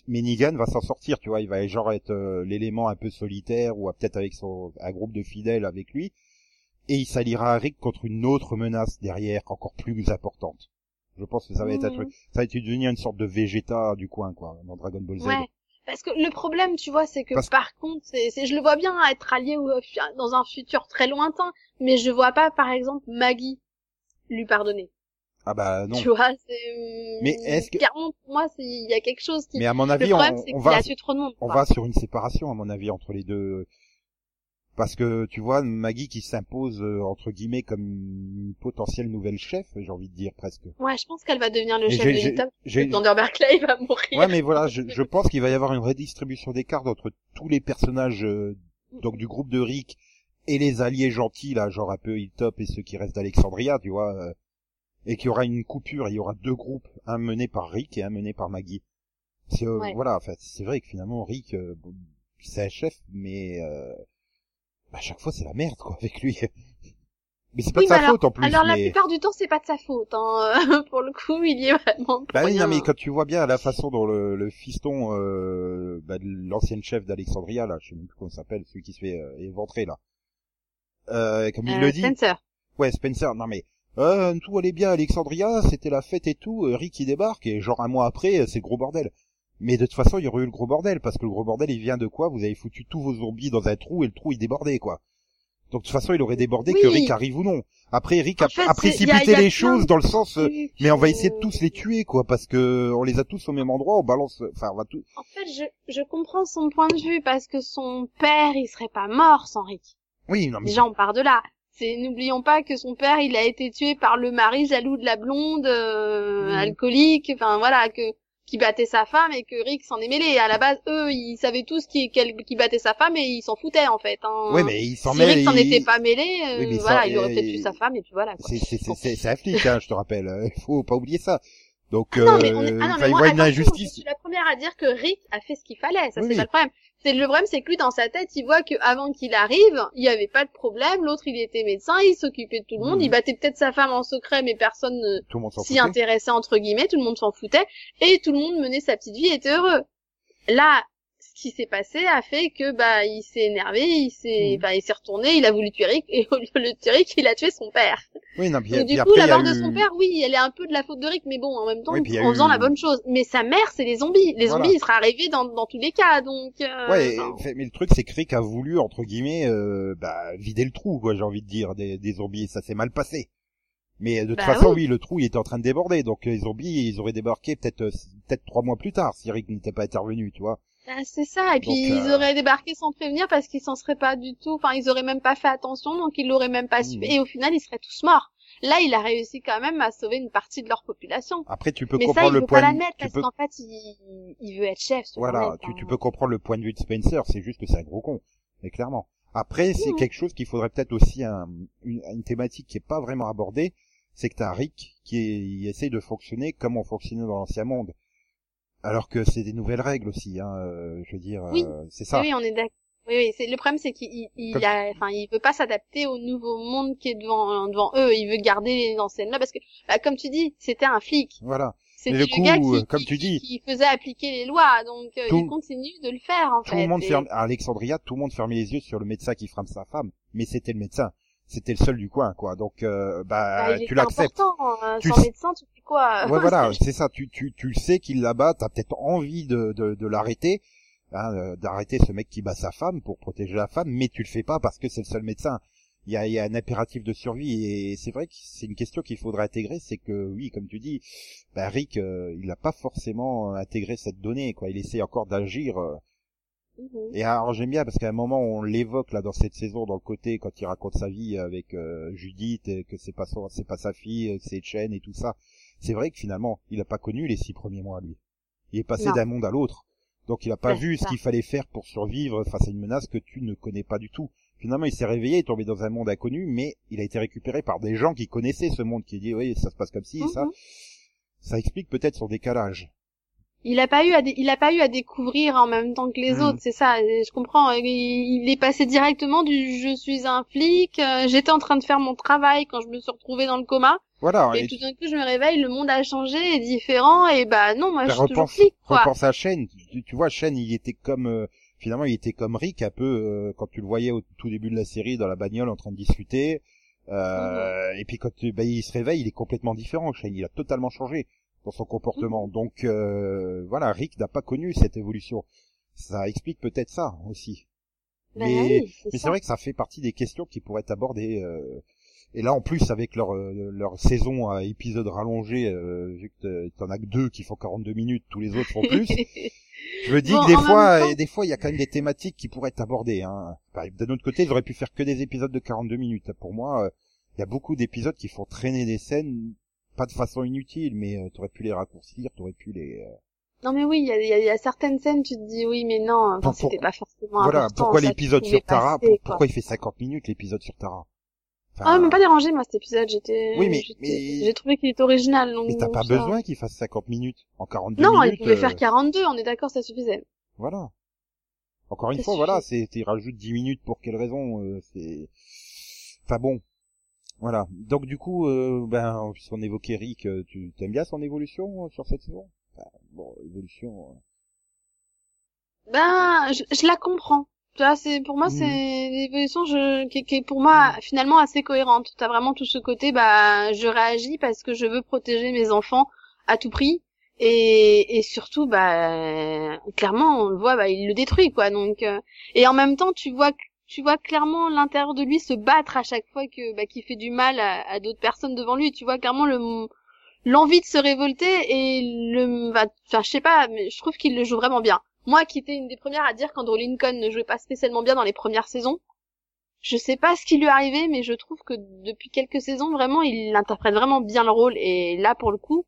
mais Negan va s'en sortir, tu vois, il va genre être euh, l'élément un peu solitaire ou euh, peut-être avec son un groupe de fidèles avec lui, et il s'alliera à Rick contre une autre menace derrière, encore plus importante. Je pense que ça va être un Mhm. truc, ça va être devenir une sorte de Vegeta du coin, quoi, dans Dragon Ball Z. Ouais. Parce que le problème, tu vois, c'est que Parce- par contre, c'est, c'est, je le vois bien être allié au, dans un futur très lointain, mais je vois pas, par exemple, Maggie lui pardonner. Ah bah non. Tu vois, c'est. Mais est-ce que- Clairement, pour moi, c'est, il y a quelque chose qui. Mais à mon le avis, on, problème, c'est on qu'il va, a tué trop de monde. on quoi. va sur une séparation, à mon avis, entre les deux. Parce que, tu vois, Maggie qui s'impose, euh, entre guillemets, comme une potentielle nouvelle chef, j'ai envie de dire presque. Ouais, je pense qu'elle va devenir le Et chef de j'ai- Hilltop. j'ai- Thunder Berkeley, il va mourir. Ouais, mais voilà, je, je [LAUGHS] pense qu'il va y avoir une redistribution des cartes entre tous les personnages, euh, donc du groupe de Rick et les alliés gentils, là, genre un peu Hilltop et ceux qui restent d'Alexandria, tu vois, euh, et qu'il y aura une coupure, il y aura deux groupes, un mené par Rick et un mené par Maggie. C'est, euh, Ouais. Voilà, en fait, c'est vrai que finalement, Rick, euh, c'est un chef, mais euh, à chaque fois, c'est la merde, quoi, avec lui. [LAUGHS] Mais c'est pas Oui, de sa alors- faute, en plus, Alors la plupart du temps, c'est pas de sa faute. Hein. [LAUGHS] pour le coup, il y est vraiment. Bah oui, non, mais quand tu vois bien la façon dont le, le fiston euh, bah, l'ancienne chef d'Alexandria, là, je sais même plus comment s'appelle, celui qui se fait euh, éventrer, là. Euh, comme il le dit, Spencer. ouais, Spencer, non mais, euh, tout allait bien à Alexandria, c'était la fête et tout, euh, Rick il débarque, et genre un mois après, euh, c'est le gros bordel. Mais de toute façon, il y aurait eu le gros bordel, parce que le gros bordel, il vient de quoi? Vous avez foutu tous vos zombies dans un trou, et le trou, il débordait, quoi. Donc de toute façon, il aurait débordé que. Rick arrive ou non. Après, Rick En a, fait, a c'est- précipité y a- y a les choses dans le sens... euh, mais on va essayer de tous les tuer, quoi, parce que on les a tous au même endroit, on balance, enfin, on va tout. En fait, je, je comprends son point de vue parce que son père, il serait pas mort sans Rick. Oui, non mais. Déjà, on part de là. C'est, n'oublions pas que son père, il a été tué par le mari jaloux de la blonde, euh, Mhm. alcoolique, enfin voilà, que qui battait sa femme et que Rick s'en est mêlé. À la base, eux, ils savaient tous qui, quel- qui battait sa femme et ils s'en foutaient en fait. Hein. Ouais, mais il s'en si. Rick s'en il- était pas mêlé, euh, Oui, mais ça, voilà, il aurait euh, peut-être tué sa femme et puis voilà. C'est c'est flic, hein, je te rappelle. euh, Il faut pas oublier ça. Donc, Non, mais on est... euh, ah non, enfin, mais moi, une injustice. Je suis la première à dire que Rick a fait ce qu'il fallait. Ça, Oui, c'est oui. pas le problème. C'est le problème, c'est que lui, dans sa tête, il voit que avant qu'il arrive, il y avait pas de problème. L'autre, il était médecin, il s'occupait de tout le monde. Il battait peut-être sa femme en secret, mais personne ne s'y intéressait entre guillemets. Tout le monde s'en foutait et tout le monde menait sa petite vie et était heureux. Là, ce qui s'est passé a fait que bah il s'est énervé, il s'est, Mhm. enfin il s'est retourné, il a voulu tuer Rick et au lieu de le tuer Rick, il a tué son père. Oui, non, puis, Donc, puis du coup, il la mort de son père, oui, elle est un peu de la faute de Rick, mais bon, en même temps, Oui, il en faisant la bonne chose. Mais sa mère, c'est les zombies. Les Voilà. zombies, ils seraient arrivés dans, dans tous les cas, donc. euh, Ouais, enfin, mais le truc c'est que Rick a voulu entre guillemets euh, bah, vider le trou, quoi, j'ai envie de dire, des, des zombies, ça s'est mal passé. Mais de toute Bah façon, oui. oui. le trou il était en train de déborder, donc les zombies ils auraient débarqué peut-être euh, peut-être trois mois plus tard si Rick n'était pas intervenu, tu vois. Ah, c'est ça. Et puis Donc, ils euh, auraient débarqué sans prévenir parce qu'ils s'en seraient pas du tout. Enfin, ils auraient même pas fait attention, donc ils l'auraient même pas su. Mhm. Et au final, ils seraient tous morts. Là, il a réussi quand même à sauver une partie de leur population. Après tu peux mais ça, comprendre il le veut point pas la de- mettre tu parce peux qu'en fait, il, il veut être chef. ce voilà, tu, hein. tu peux comprendre le point de vue de Spencer, c'est juste que c'est un gros con, mais clairement. Après, c'est Mhm. quelque chose qu'il faudrait peut-être aussi un, une, une thématique qui est pas vraiment abordée, c'est que t'as Rick qui est- il essaye de fonctionner comme on fonctionnait dans l'ancien monde. Alors que c'est des nouvelles règles aussi, hein, euh, je veux dire, Oui. euh, c'est ça. Oui, oui, on est d'accord. Oui, oui, c'est le problème, c'est qu'il il, Comme- a, enfin, il veut pas s'adapter au nouveau monde qui est devant devant eux. Il veut garder les anciennes là parce que, bah, comme tu dis, c'était un flic. Voilà. C'était le coup, gars euh, qui, comme qui- tu dis- qui faisait appliquer les lois, donc Tout- il continue de le faire en Tout fait. le monde Et- ferme, à Alexandria, tout le monde fermait les yeux sur le médecin qui frappe sa femme, mais c'était le médecin. C'était le seul du coin, quoi. Donc, euh, bah, bah, il tu l'acceptes. important. Tu sans médecin, tu quoi Ouais, [LAUGHS] voilà, c'est ça. Tu, tu, tu le sais qu'il la bat. T'as peut-être envie de, de, de l'arrêter, hein, euh, d'arrêter ce mec qui bat sa femme pour protéger la femme, mais tu le fais pas parce que c'est le seul médecin. Il y a, il y a un impératif de survie et c'est vrai que c'est une question qu'il faudrait intégrer. C'est que oui, comme tu dis, bah, Rick, euh, il n'a pas forcément intégré cette donnée. Quoi, il essaie encore d'agir. euh, Mhm. et alors j'aime bien parce qu'à un moment on l'évoque là dans cette saison dans le côté quand il raconte sa vie avec euh, Judith et que c'est pas son, c'est pas sa fille, c'est Chen et tout ça. C'est vrai que finalement il a pas connu les six premiers mois lui. Il est passé d'un monde à l'autre. Donc il a pas vu ce qu'il fallait faire pour survivre face à une menace que tu ne connais pas du tout. Finalement, il s'est réveillé, il est tombé dans un monde inconnu, mais il a été récupéré par des gens qui connaissaient ce monde, qui dit oui, ça se passe comme ci, ça. Mhm. Ça explique peut-être son décalage. Il a pas eu à il a pas eu à découvrir en même temps que les Mhm. autres, c'est ça. et Je comprends. Il, il est passé directement du je suis un flic, euh, j'étais en train de faire mon travail quand je me suis retrouvée dans le coma. Voilà. Et et tout d'un coup, je me réveille, le monde a changé, est différent, et bah non, moi, je Ben, suis toujours repense, flic, quoi. repense à Shen. Tu, tu vois, Shen, il était comme euh, finalement, il était comme Rick un peu euh, quand tu le voyais au tout début de la série dans la bagnole en train de discuter. Euh. Et puis quand ben, il se réveille, il est complètement différent. Shen, il a totalement changé dans son comportement. Donc euh, voilà, Rick n'a pas connu cette évolution. Ça explique peut-être ça aussi. Bah mais oui, mais c'est vrai que ça fait partie des questions qui pourraient être abordées. euh, et là, en plus, avec leur euh, leur saison à épisode rallongé, euh, vu que t'en as que deux qui font 42 minutes, tous les autres font plus. Je me dis Bon, que des fois, temps- des fois, il y a quand même des thématiques qui pourraient être abordées. Hein. Enfin, D'un autre côté, ils auraient pu faire que des épisodes de 42 minutes. Pour moi, euh, il y a beaucoup d'épisodes qui font traîner des scènes, pas de façon inutile, mais euh, t'aurais pu les raccourcir, t'aurais pu les. euh, Non mais oui, il y a, y a- il y a certaines scènes, tu te dis oui, mais non, enfin, c'était pas forcément Voilà. important. Pourquoi l'épisode sur Tara passer. Pourquoi il fait 50 minutes l'épisode sur Tara? Enfin, Ah, il m'a pas dérangé, moi, cet épisode. J'étais, Oui, mais- j'ai trouvé qu'il était original. Donc Mais t'as pas ça- besoin qu'il fasse 50 minutes. En 42 Non, minutes. il pouvait euh, faire 42, on est d'accord, ça suffisait. Voilà. Encore une Ça fois, suffit. voilà, c'est, il rajoute 10 minutes pour quelle raison, euh, c'est, enfin bon. Voilà. Donc du coup, euh, ben, puisqu'on évoquait Rick, euh, tu t'aimes bien son évolution euh, sur cette saison? Enfin, Bon, évolution. euh, Ben, je, je la comprends. Tu vois, c'est pour moi c'est l'évolution je, qui, qui est pour moi finalement assez cohérente. T'as vraiment tout ce côté, bah je réagis parce que je veux protéger mes enfants à tout prix et, et surtout bah clairement on le voit, bah il le détruit quoi. Donc euh, et en même temps tu vois tu vois clairement l'intérieur de lui se battre à chaque fois que bah, qu'il fait du mal à, à d'autres personnes devant lui. Tu vois clairement le l'envie de se révolter et le bah, enfin je sais pas mais je trouve qu'il le joue vraiment bien. Moi qui étais une des premières à dire qu'Andrew Lincoln ne jouait pas spécialement bien dans les premières saisons, je sais pas ce qui lui est arrivé mais je trouve que depuis quelques saisons vraiment il interprète vraiment bien le rôle et là pour le coup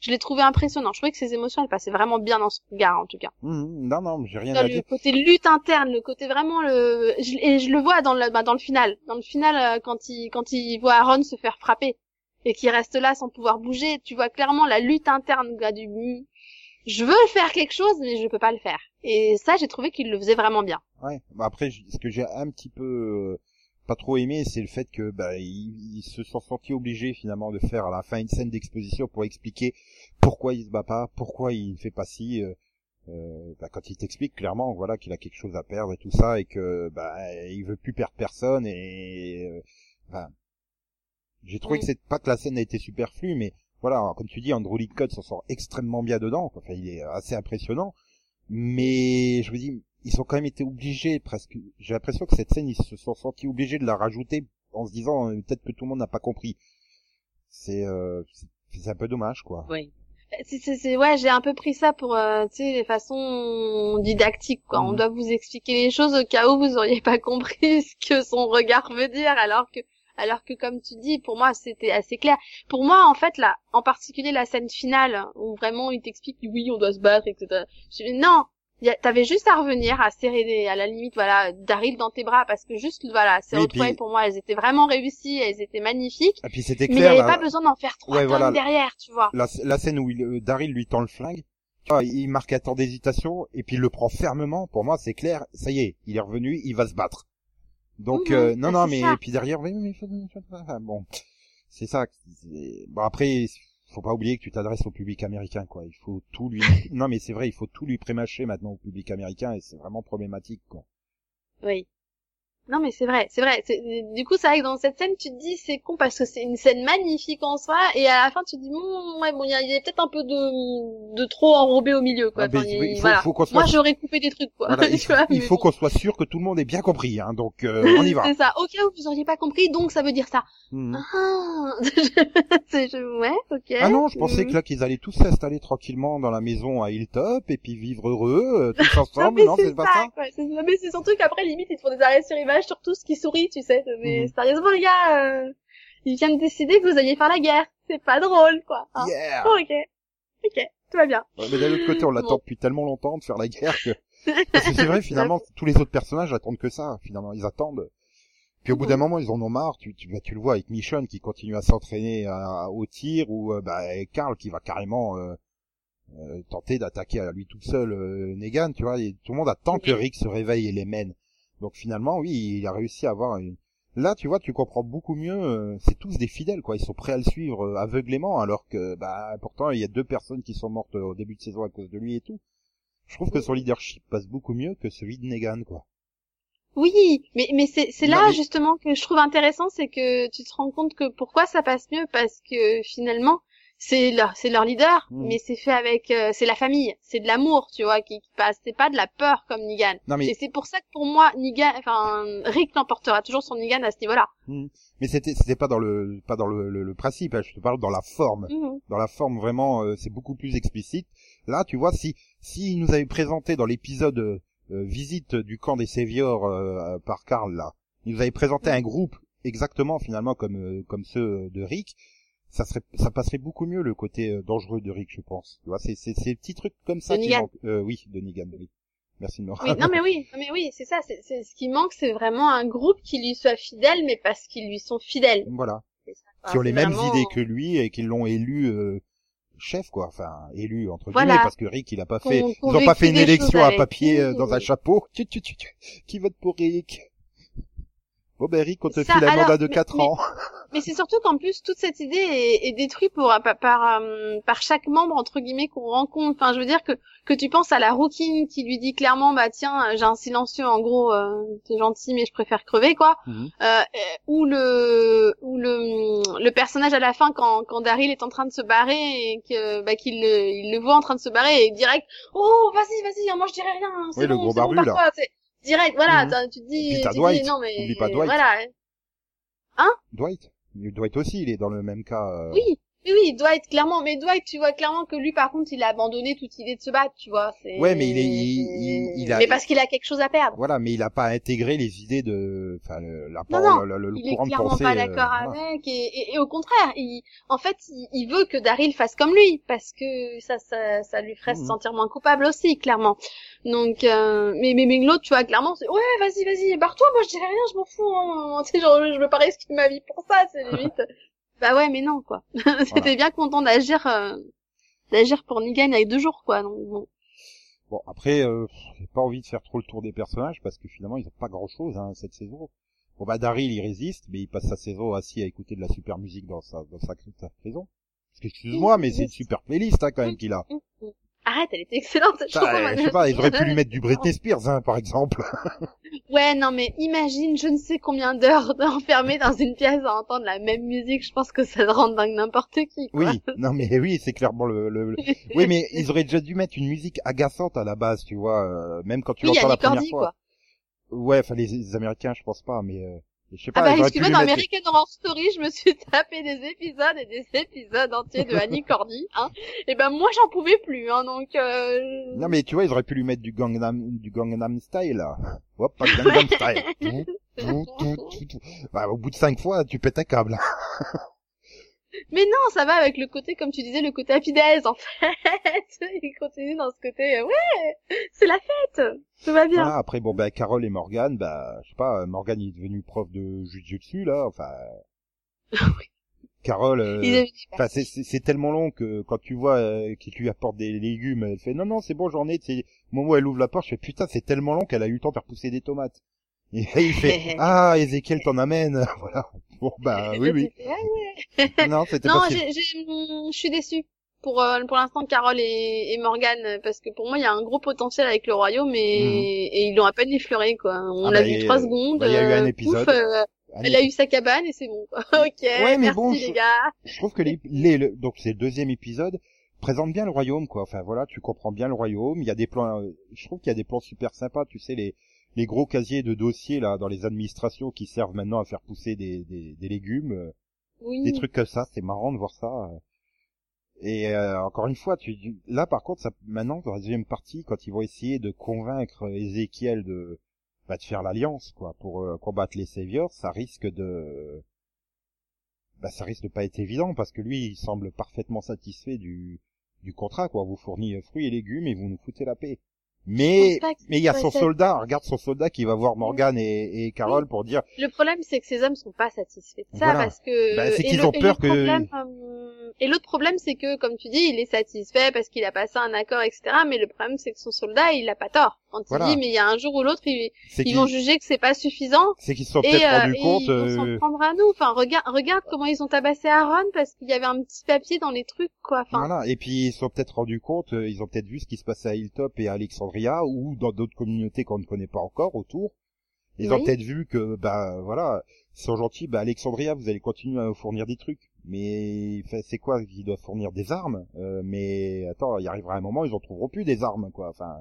je l'ai trouvé impressionnant. Je trouvais que ses émotions elles passaient vraiment bien dans ce regard en tout cas. hum, non, non, j'ai rien Dans à le dire. côté lutte interne, le côté vraiment le je- et je le vois dans le bah, dans le final, dans le final euh, quand il quand il voit Aaron se faire frapper et qu'il reste là sans pouvoir bouger, tu vois clairement la lutte interne du je veux faire quelque chose mais je peux pas le faire. Et ça j'ai trouvé qu'il le faisait vraiment bien. Ouais. Bah après, ce que j'ai un petit peu euh, pas trop aimé, c'est le fait que bah ils, ils se sont sentis obligés finalement de faire à la fin une scène d'exposition pour expliquer pourquoi il se bat pas, pourquoi il ne fait pas ci. euh. euh, bah, quand il t'explique clairement, voilà, qu'il a quelque chose à perdre et tout ça, et que bah il veut plus perdre personne, et euh, enfin, j'ai trouvé Mm. que c'est pas que la scène a été superflue, mais voilà, alors, comme tu dis, Andrew Lincoln s'en sort extrêmement bien dedans, quoi. enfin, il est assez impressionnant, mais je me dis, ils ont quand même été obligés presque. J'ai l'impression que cette scène, ils se sont sentis obligés de la rajouter en se disant euh, peut-être que tout le monde n'a pas compris. C'est euh, c'est- un peu dommage, quoi. Oui. C'est, c'est, ouais, j'ai un peu pris ça pour, euh, tu sais, les façons didactiques, quoi. On Mhm. doit vous expliquer les choses au cas où vous auriez pas compris [LAUGHS] ce que son regard veut dire, alors que, alors que comme tu dis, pour moi, c'était assez clair. Pour moi, en fait, là, en particulier la scène finale, où vraiment il t'explique, oui, on doit se battre, etc. Je dis, non! T'avais juste à revenir, à serrer des, à la limite, voilà, Daryl dans tes bras, parce que juste, voilà, ces Oui, retrouvailles, pour moi, elles étaient vraiment réussies, elles étaient magnifiques, Et puis c'était mais il n'y clair, avait pas besoin d'en faire trois Ouais, voilà. derrière, tu vois. la, la scène où il, euh, Daryl lui tend le flingue, il marque un temps d'hésitation, et puis il le prend fermement, pour moi c'est clair, ça y est, il est revenu, il va se battre. Donc, euh, non, bah, non, mais, ça. puis derrière, oui, mais, bon, c'est ça, bon après, faut pas oublier que tu t'adresses au public américain, quoi. Il faut tout lui, [LAUGHS] non mais c'est vrai, il faut tout lui prémâcher maintenant au public américain, et c'est vraiment problématique, quoi. Oui. Non mais c'est vrai, c'est vrai. Du coup, c'est vrai que dans cette scène, tu te dis c'est con parce que c'est une scène magnifique en soi, et à la fin, tu te dis bon, ouais, bon, il y a, y a peut-être un peu de, de trop enrobé au milieu, quoi. Ah, Enfin, il- il faut, voilà. faut qu'on soit, Moi, j'aurais coupé des trucs, quoi. voilà, il [LAUGHS] faut, qu'on soit sûr que tout le monde ait bien compris, hein, donc, euh, on y [LAUGHS] va. c'est ça. Au cas où vous auriez pas compris, donc ça veut dire ça. Mhm. Ah, [LAUGHS] je... ouais, ok. Ah non, je pensais Mm. que là qu'ils allaient tous s'installer tranquillement dans la maison à Hilltop et puis vivre heureux euh, tous ensemble. non, c'est pas ça, ça. quoi. Mais c'est surtout qu'après, limite, ils te font des arrêts sur image sur tout ce qui sourit, tu sais. Mais Mhm. sérieusement, les gars, euh, ils viennent de décider que vous alliez faire la guerre. C'est pas drôle, quoi. hein. Yeah. Oh, ok. Ok, tout va bien. Ouais, mais d'un autre côté, on l'attend Bon. depuis tellement longtemps de faire la guerre que [LAUGHS] parce que c'est vrai finalement tous les autres personnages attendent que ça. Finalement, ils attendent. Puis au bout d'un Mhm. moment, ils en ont marre. Tu, tu, bah, tu le vois avec Michonne qui continue à s'entraîner au tir ou euh, bah, Carl qui va carrément euh, euh, tenter d'attaquer à lui tout seul euh, Negan. Tu vois, et tout le monde attend que. Rick se réveille et les mène. Donc finalement, oui, il a réussi à avoir une... Là, tu vois, tu comprends beaucoup mieux. euh, c'est tous des fidèles, quoi. Ils sont prêts à le suivre euh, aveuglément, alors que, bah, pourtant, il y a deux personnes qui sont mortes euh, au début de saison à cause de lui et tout. Je trouve que son leadership passe beaucoup mieux que celui de Negan, quoi. Oui, mais, mais c'est, c'est Non, là, mais- justement, que je trouve intéressant, c'est que tu te rends compte que pourquoi ça passe mieux, parce que finalement, c'est leur, c'est leur leader, Mhm. mais c'est fait avec, euh, c'est la famille, c'est de l'amour, tu vois, qui, qui passe, c'est pas de la peur comme Negan. Non, mais Et c'est pour ça que pour moi, Negan, enfin, Rick l'emportera toujours sur Negan à ce niveau-là. mais c'était c'était pas dans le pas dans le, le, le principe. hein, je te parle dans la forme. Mhm. Dans la forme vraiment, euh, c'est beaucoup plus explicite. Là, tu vois, si si nous avait présenté dans l'épisode euh, euh, visite du camp des Saviors euh, par Karl là, il nous avait présenté un groupe exactement finalement comme euh, comme ceux de Rick. Ça serait ça passerait beaucoup mieux le côté euh, dangereux de Rick, je pense. Tu vois, c'est c'est ces petits trucs comme ça De qui manquent. Euh, oui, de Negan. Oui. Merci de me Oui, non mais oui, non mais oui, c'est ça, c'est, c'est ce qui manque, c'est vraiment un groupe qui lui soit fidèle, mais parce qu'ils lui sont fidèles. Voilà. Ça, qui ont les mêmes vraiment- idées que lui et qui l'ont élu euh, chef quoi enfin élu entre Voilà. guillemets parce que Rick il a pas Qu'on- fait qu'on ils ont pas fait une élection à papier euh, dans un [LAUGHS] chapeau tu, tu, tu, tu. qui vote pour Rick? Bon ben Rick on te Ça, file un alors, mandat de mais- 4 mais- ans Mais c'est surtout qu'en plus toute cette idée est, est détruite pour par par, euh, par chaque membre entre guillemets qu'on rencontre. Enfin, je veux dire que que tu penses à la Rookie qui lui dit clairement bah tiens j'ai un silencieux en gros euh, t'es gentil mais je préfère crever quoi. Mhm. Euh, euh, ou le ou le le personnage à la fin quand quand Daryl est en train de se barrer et que bah qu'il le, il le voit en train de se barrer et direct oh vas-y vas-y moi je dirai rien hein, c'est Oui, le bon, gros c'est bon, barbu, barre-toi. C'est direct voilà Mhm. tu te dis tu te dis non mais Oublie pas Dwight. voilà Dwight Dwight aussi il est dans le même cas euh, Oui, oui, oui, Dwight, clairement. Mais Dwight, tu vois clairement que lui, par contre, il a abandonné toute idée de se battre, tu vois. c'est- Ouais, mais il est- il- il- il a- Mais parce qu'il a quelque chose à perdre. voilà mais il a pas intégré les idées de enfin le, la Non, parole le, le- le il est courant clairement pas euh, d'accord voilà. avec. Et, et, et au contraire, il, en fait, il, il veut que Daryl fasse comme lui. Parce que ça, ça, ça lui ferait se Mhm. sentir moins coupable aussi, clairement. Donc, euh, mais, mais, mais l'autre, tu vois, clairement, c'est, ouais, vas-y, vas-y, barre-toi, moi, je dirais rien, je m'en fous, hein. [LAUGHS] Tu sais, genre, je veux pas risquer ma vie pour ça, c'est limite. [LAUGHS] bah ouais, mais non, quoi. [LAUGHS] C'était bien content d'agir, euh, d'agir pour Negan avec deux jours, quoi. Donc, bon. Bon, après, euh, j'ai pas envie de faire trop le tour des personnages parce que finalement, ils ont pas grand chose, hein, cette saison. Bon, bah, Daryl, il résiste, mais il passe sa saison assis à écouter de la super musique dans sa, dans sa, sa prison. Parce que, excuse-moi, mais c'est une super playlist, hein, quand même, qu'il a. Arrête, elle était excellente cette chanson. Je sais pas, ils auraient pu lui mettre du Britney [LAUGHS] Spears, hein, par exemple. [LAUGHS] Ouais, non, mais imagine, je ne sais combien d'heures [LAUGHS] enfermé dans une pièce à entendre la même musique. Je pense que ça rend dingue n'importe qui. Quoi. Oui, non mais oui, c'est clairement le, le- le- Oui, mais ils auraient déjà dû mettre une musique agaçante à la base, tu vois, euh, même quand tu Oui, l'entends la première fois. quoi. Ouais, enfin les, les Américains, je pense pas, mais euh, je sais Ah pas. bah auraient pu excuse-moi, dans American Horror Story, je me suis [LAUGHS] tapé des épisodes et des épisodes entiers de Annie Cordy, hein. Et ben moi j'en pouvais plus, hein, donc euh... Non mais tu vois, ils auraient pu lui mettre du Gangnam, du Gangnam Style là. Hop, pas Gangnam [LAUGHS] Style. Tout, tout, tout. Bah, au bout de cinq fois, tu pètes un câble. Mais non, ça va avec le côté, comme tu disais, le côté happy days, en fait. [LAUGHS] Il continue dans ce côté, euh, ouais, c'est la fête, tout va bien. Voilà, après bon bah Carole et Morgan, bah je sais pas, Morgan il est devenu prof de jujutsu là, enfin. [LAUGHS] Carole, euh, c'est tellement long que quand tu vois euh, qu'il lui apporte des légumes, elle fait non non c'est bon j'en ai. C'est au moment où elle ouvre la porte, je fais putain c'est tellement long qu'elle a eu le temps de faire pousser des tomates. Et [LAUGHS] il fait ah Ezekiel t'en amène voilà. Bon bah oui oui. Ah ouais. Non c'était Non, pas j'ai, hum, je suis déçue pour euh, pour l'instant Carole et, et Morgan parce que pour moi il y a un gros potentiel avec le royaume et, et ils l'ont à peine effleuré quoi. On Ah l'a bah, vu trois secondes. bah, il y a eu un euh, épisode. pouf, euh, Allez, elle a eu sa cabane et c'est bon. [LAUGHS] ok, mais merci bon, les je- gars. Je trouve que les, les- le- donc c'est le deuxième épisode présente bien le royaume quoi. Enfin voilà tu comprends bien le royaume. Il y a des plans, je trouve qu'il y a des plans super sympas. Tu sais les les gros casiers de dossiers là dans les administrations qui servent maintenant à faire pousser des des, des légumes. euh, Oui. des trucs comme ça, c'est marrant de voir ça. Et euh, encore une fois, tu, là par contre, ça, maintenant dans la deuxième partie, quand ils vont essayer de convaincre Ezekiel de, bah, de faire l'alliance, quoi, pour euh, combattre les Saviors, ça risque de, bah, ça risque de pas être évident parce que lui, il semble parfaitement satisfait du, du contrat, quoi. Vous fournit euh, fruits et légumes et vous nous foutez la paix. Mais, mais il y a son soldat, regarde son soldat qui va voir Morgan et, et Carole pour dire, Le problème, c'est que ces hommes sont pas satisfaits de ça Voilà. parce que. Bah, c'est qu'ils ont peur que- problème, euh, Et l'autre problème, c'est que, comme tu dis, il est satisfait parce qu'il a passé un accord, etc. Mais le problème, c'est que son soldat, il a pas tort. Quand il Voilà. dit, mais il y a un jour ou l'autre, ils, ils vont juger que c'est pas suffisant. c'est qu'ils se sont peut-être euh, rendus compte, ils vont s'en euh, prendre à nous. Enfin, regarde, regarde comment ils ont tabassé Aaron parce qu'il y avait un petit papier dans les trucs, quoi. Enfin, Voilà. Et puis ils se sont peut-être rendus compte, euh, ils ont peut-être vu ce qui se passait à Hilltop et à Ou dans d'autres communautés qu'on ne connaît pas encore autour. Ils ont peut-être vu que bah voilà, ils sont gentils, bah Alexandria, vous allez continuer à fournir des trucs. Mais c'est quoi Ils doivent fournir? Des armes? Euh, mais attends, il arrivera un moment, ils en trouveront plus des armes, quoi. Enfin,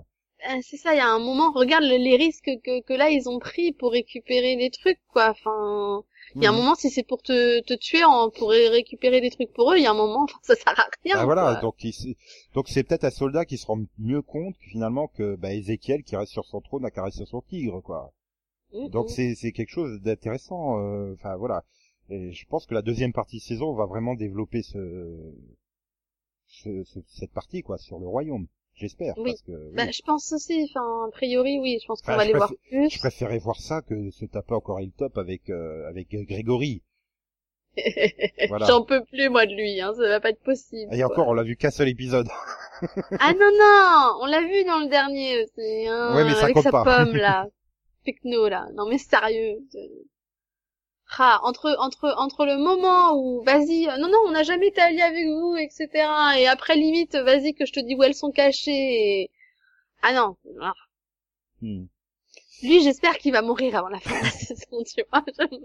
euh, c'est ça. Il y a un moment, regarde le- les risques que, que là ils ont pris pour récupérer les trucs, quoi. Enfin, il y a un mhm. moment, si c'est pour te, te tuer, en, pour ré- récupérer des trucs pour eux, il y a un moment, enfin, [LAUGHS] ça sert à rien. Ah, voilà, quoi. donc il donc c'est peut-être un soldat qui se rend mieux compte que, finalement que bah, Ézéchiel qui reste sur son trône a caressé son tigre, quoi. Mm, Donc c'est c'est quelque chose d'intéressant. euh, Enfin voilà. Et je pense que la deuxième partie de saison va vraiment développer ce, ce- ce- cette partie quoi sur le royaume. J'espère Oui. parce que oui. Bah, je pense aussi, enfin, a priori, oui, je pense qu'on Enfin, va les voir plus. je préférais voir ça que se taper encore Hilltop avec euh, avec Grégory. [LAUGHS] Voilà. J'en peux plus, moi, de lui, hein, ça va pas être possible. Et quoi. encore, on l'a vu qu'un seul épisode. [LAUGHS] Ah non, non, on l'a vu dans le dernier aussi, hein, Ouais, mais ça avec compte sa pas. pomme, [LAUGHS] là. Pecno, là. Non, mais sérieux. Ah, entre, entre, entre le moment où, vas-y, non, non, on n'a jamais été alliés avec vous, etc. Et après, limite, vas-y, que je te dis où elles sont cachées et... Ah non. Ah. Hmm. Lui, j'espère qu'il va mourir avant la fin de la [LAUGHS] saison, tu vois. [LAUGHS]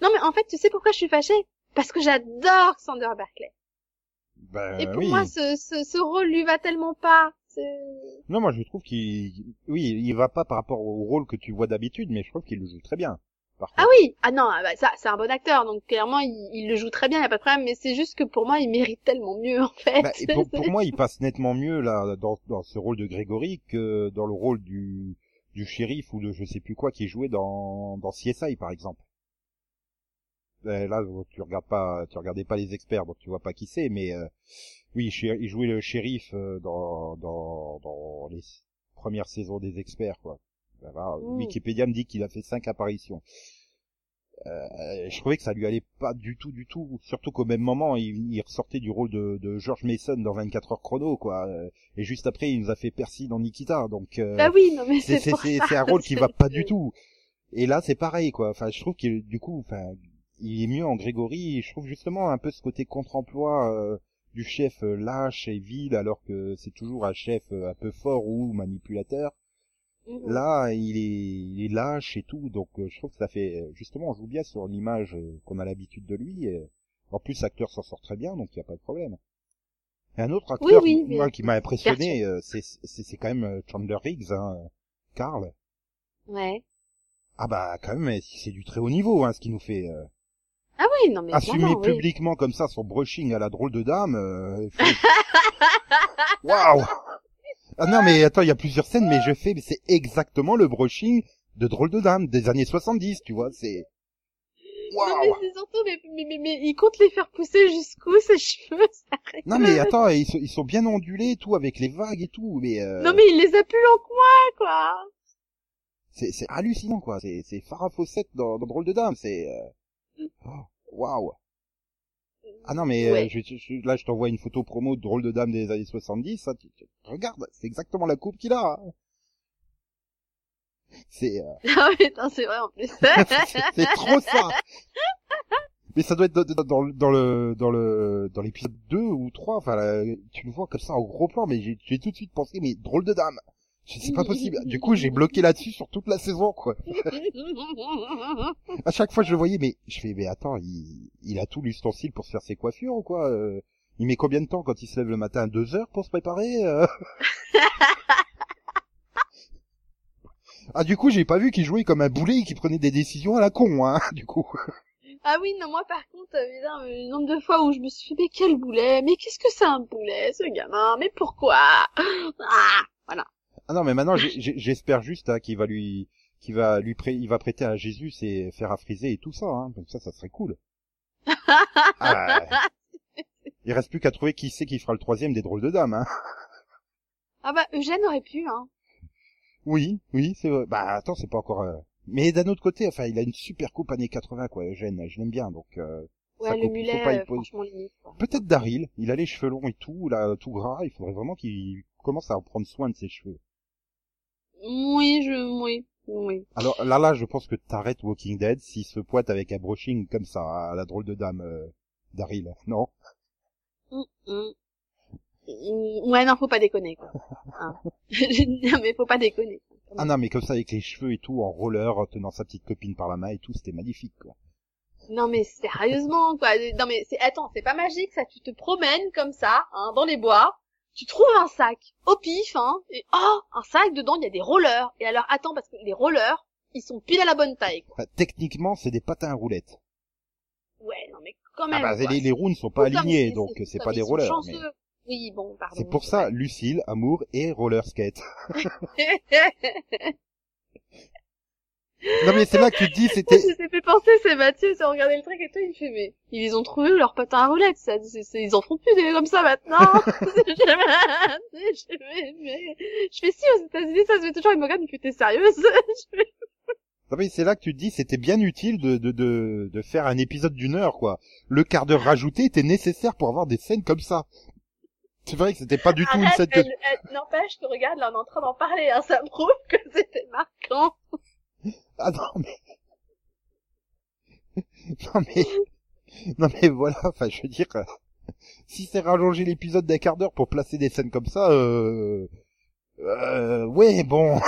Non, mais en fait, tu sais pourquoi je suis fâchée? Parce que j'adore Sander Berkeley. Ben Et pour oui. moi, ce, ce, ce rôle lui va tellement pas. Non, moi je trouve qu'il, oui, il va pas par rapport au rôle que tu vois d'habitude, mais je trouve qu'il le joue très bien. Ah oui, ah non, ah bah ça, c'est un bon acteur, donc clairement, il, il le joue très bien, y a pas de problème, mais c'est juste que pour moi, il mérite tellement mieux, en fait. Bah, et pour, pour [LAUGHS] moi, il passe nettement mieux là dans, dans ce rôle de Grégory que dans le rôle du du shérif ou de je sais plus quoi qui est joué dans dans CSI par exemple. Euh, là, tu regardes pas, tu regardais pas les experts, donc tu vois pas qui c'est, mais euh, oui, il jouait le shérif euh, dans dans dans les premières saisons des experts quoi. Voilà, Mm. Wikipédia me dit qu'il a fait cinq apparitions. Euh, je trouvais que ça lui allait pas du tout, du tout. Surtout qu'au même moment, il, il ressortait du rôle de, de George Mason dans 24 heures chrono, quoi. Et juste après, il nous a fait Percy dans Nikita, donc euh, Bah oui, non, mais c'est un rôle [LAUGHS] qui va pas du tout. Et là, c'est pareil, quoi. Enfin, je trouve qu'il du coup, enfin, il est mieux en Grégory. Et je trouve justement un peu ce côté contre-emploi. euh, du chef euh, lâche et vil alors que c'est toujours un chef un peu fort ou manipulateur. Mhm. Là, il est, il est lâche et tout, donc euh, je trouve que ça fait justement on joue bien sur l'image euh, qu'on a l'habitude de lui. Et, en plus, l'acteur s'en sort très bien, donc il y a pas de problème. Et un autre acteur, oui, mais- moi, qui m'a impressionné, euh, c'est c'est c'est quand même euh, Chandler Riggs, hein, Carl. Ouais. Ah bah quand même, c'est du très haut niveau, hein, ce qu'il nous fait. euh. Ah oui, non mais Assumer oui. publiquement comme ça son brushing à la drôle de dame. euh, [LAUGHS] Waouh Ah non mais attends, il y a plusieurs scènes, mais je fais, mais c'est exactement le brushing de drôle de dame des années 70, tu vois, c'est... Non mais c'est surtout, mais, mais, mais, mais il compte les faire pousser jusqu'où ces cheveux ça. Non mais attends, ils sont, ils sont bien ondulés et tout, avec les vagues et tout, mais... euh, Non mais il les a plus en coin quoi. C'est c'est hallucinant, quoi, c'est c'est Farah Fawcett dans, dans drôle de dame, c'est... euh, oh, Waouh Ah non mais euh, Ouais. je, je- là je t'envoie une photo promo de drôle de dame des années 70, ça, tu, tu- regarde, c'est exactement la coupe qu'il a. hein. C'est euh, [LAUGHS] Ah putain c'est vrai en plus. [LAUGHS] c'est trop ça. Mais ça doit être dans, dans- dans le dans le dans l'épisode 2 ou 3, enfin là, tu le vois comme ça en gros plan mais j'ai tout de suite pensé mais drôle de dame. C'est pas possible. Du coup, j'ai bloqué là-dessus sur toute la saison quoi. [LAUGHS] À chaque fois je le voyais mais je fais mais attends, il il a tout l'ustensile pour se faire ses coiffures ou quoi euh, Il met combien de temps quand il se lève le matin? Deux heures pour se préparer euh? [LAUGHS] Ah du coup j'ai pas vu qu'il jouait comme un boulet et qu'il prenait des décisions à la con hein [LAUGHS] du coup. ah oui non moi par contre euh, le nombre de fois où je me suis fait mais quel boulet, mais qu'est-ce que c'est un boulet ce gamin, mais pourquoi? Ah Ah non mais maintenant j'espère juste hein, qu'il va lui qu'il va lui prê- il va prêter à Jésus et faire à friser et tout ça hein. Donc ça ça serait cool. [LAUGHS] Ah, il reste plus qu'à trouver qui c'est qui fera le troisième des drôles de dames hein. Ah bah Eugène aurait pu hein. Oui, oui, c'est vrai. Bah attends, c'est pas encore euh, mais d'un autre côté, enfin, il a une super coupe années 80 quoi, Eugène, je l'aime bien donc euh, Ouais le coupe, mulet pas euh, peut-être Daryl, il a les cheveux longs et tout, là tout gras, il faudrait vraiment qu'il commence à en prendre soin de ses cheveux. Oui je oui oui. Alors là là, je pense que t'arrêtes Walking Dead s'il se pointe avec un brushing comme ça à la drôle de dame euh, Daryl, non? Mm, mm. Ouais non faut pas déconner quoi. Hein. [LAUGHS] non mais faut pas déconner. Ah non, mais comme ça avec les cheveux et tout en roller, en tenant sa petite copine par la main et tout, c'était magnifique quoi. Non mais sérieusement quoi. Non mais c'est attends, c'est pas magique ça, tu te promènes comme ça hein, dans les bois, tu trouves un sac au pif hein et oh, un sac dedans, il y a des rollers. Et alors attends parce que les rollers, ils sont pile à la bonne taille quoi. Enfin, techniquement, c'est des patins à roulettes. Ouais, non mais quand Ah même. bah, les, les roues ne sont pas ils- donc c'est- pas des rollers. mais Oui, bon, pardon. C'est pour ça, Lucille, Amour et roller skate. [LAUGHS] [LAUGHS] Non mais c'est là que tu te dis, Ça c'était... s'est fait penser, c'est Mathieu, c'est regarder le truc et tout, il fait, mais, ils ont trouvé leur patin à roulettes, ça, c'est- c'est- ils en font plus des comme ça maintenant. je, fais, mais- je fais si, aux États-Unis, ça se fait toujours, ils me regardent, mais t'es sérieuse? [LAUGHS] Je Non mais c'est là que tu te dis, c'était bien utile de, de, de, de faire un épisode d'une heure, quoi. Le quart d'heure rajouté était nécessaire pour avoir des scènes comme ça. C'est vrai que c'était pas du tout une Arrête, scène que... elle- elle- n'empêche que regarde, là, on est en train d'en parler, hein, ça prouve que c'était marquant. Ah non mais... Non mais... Non mais voilà, enfin je veux dire... Si c'est rallonger l'épisode d'un quart d'heure pour placer des scènes comme ça, euh... Euh... Ouais, bon...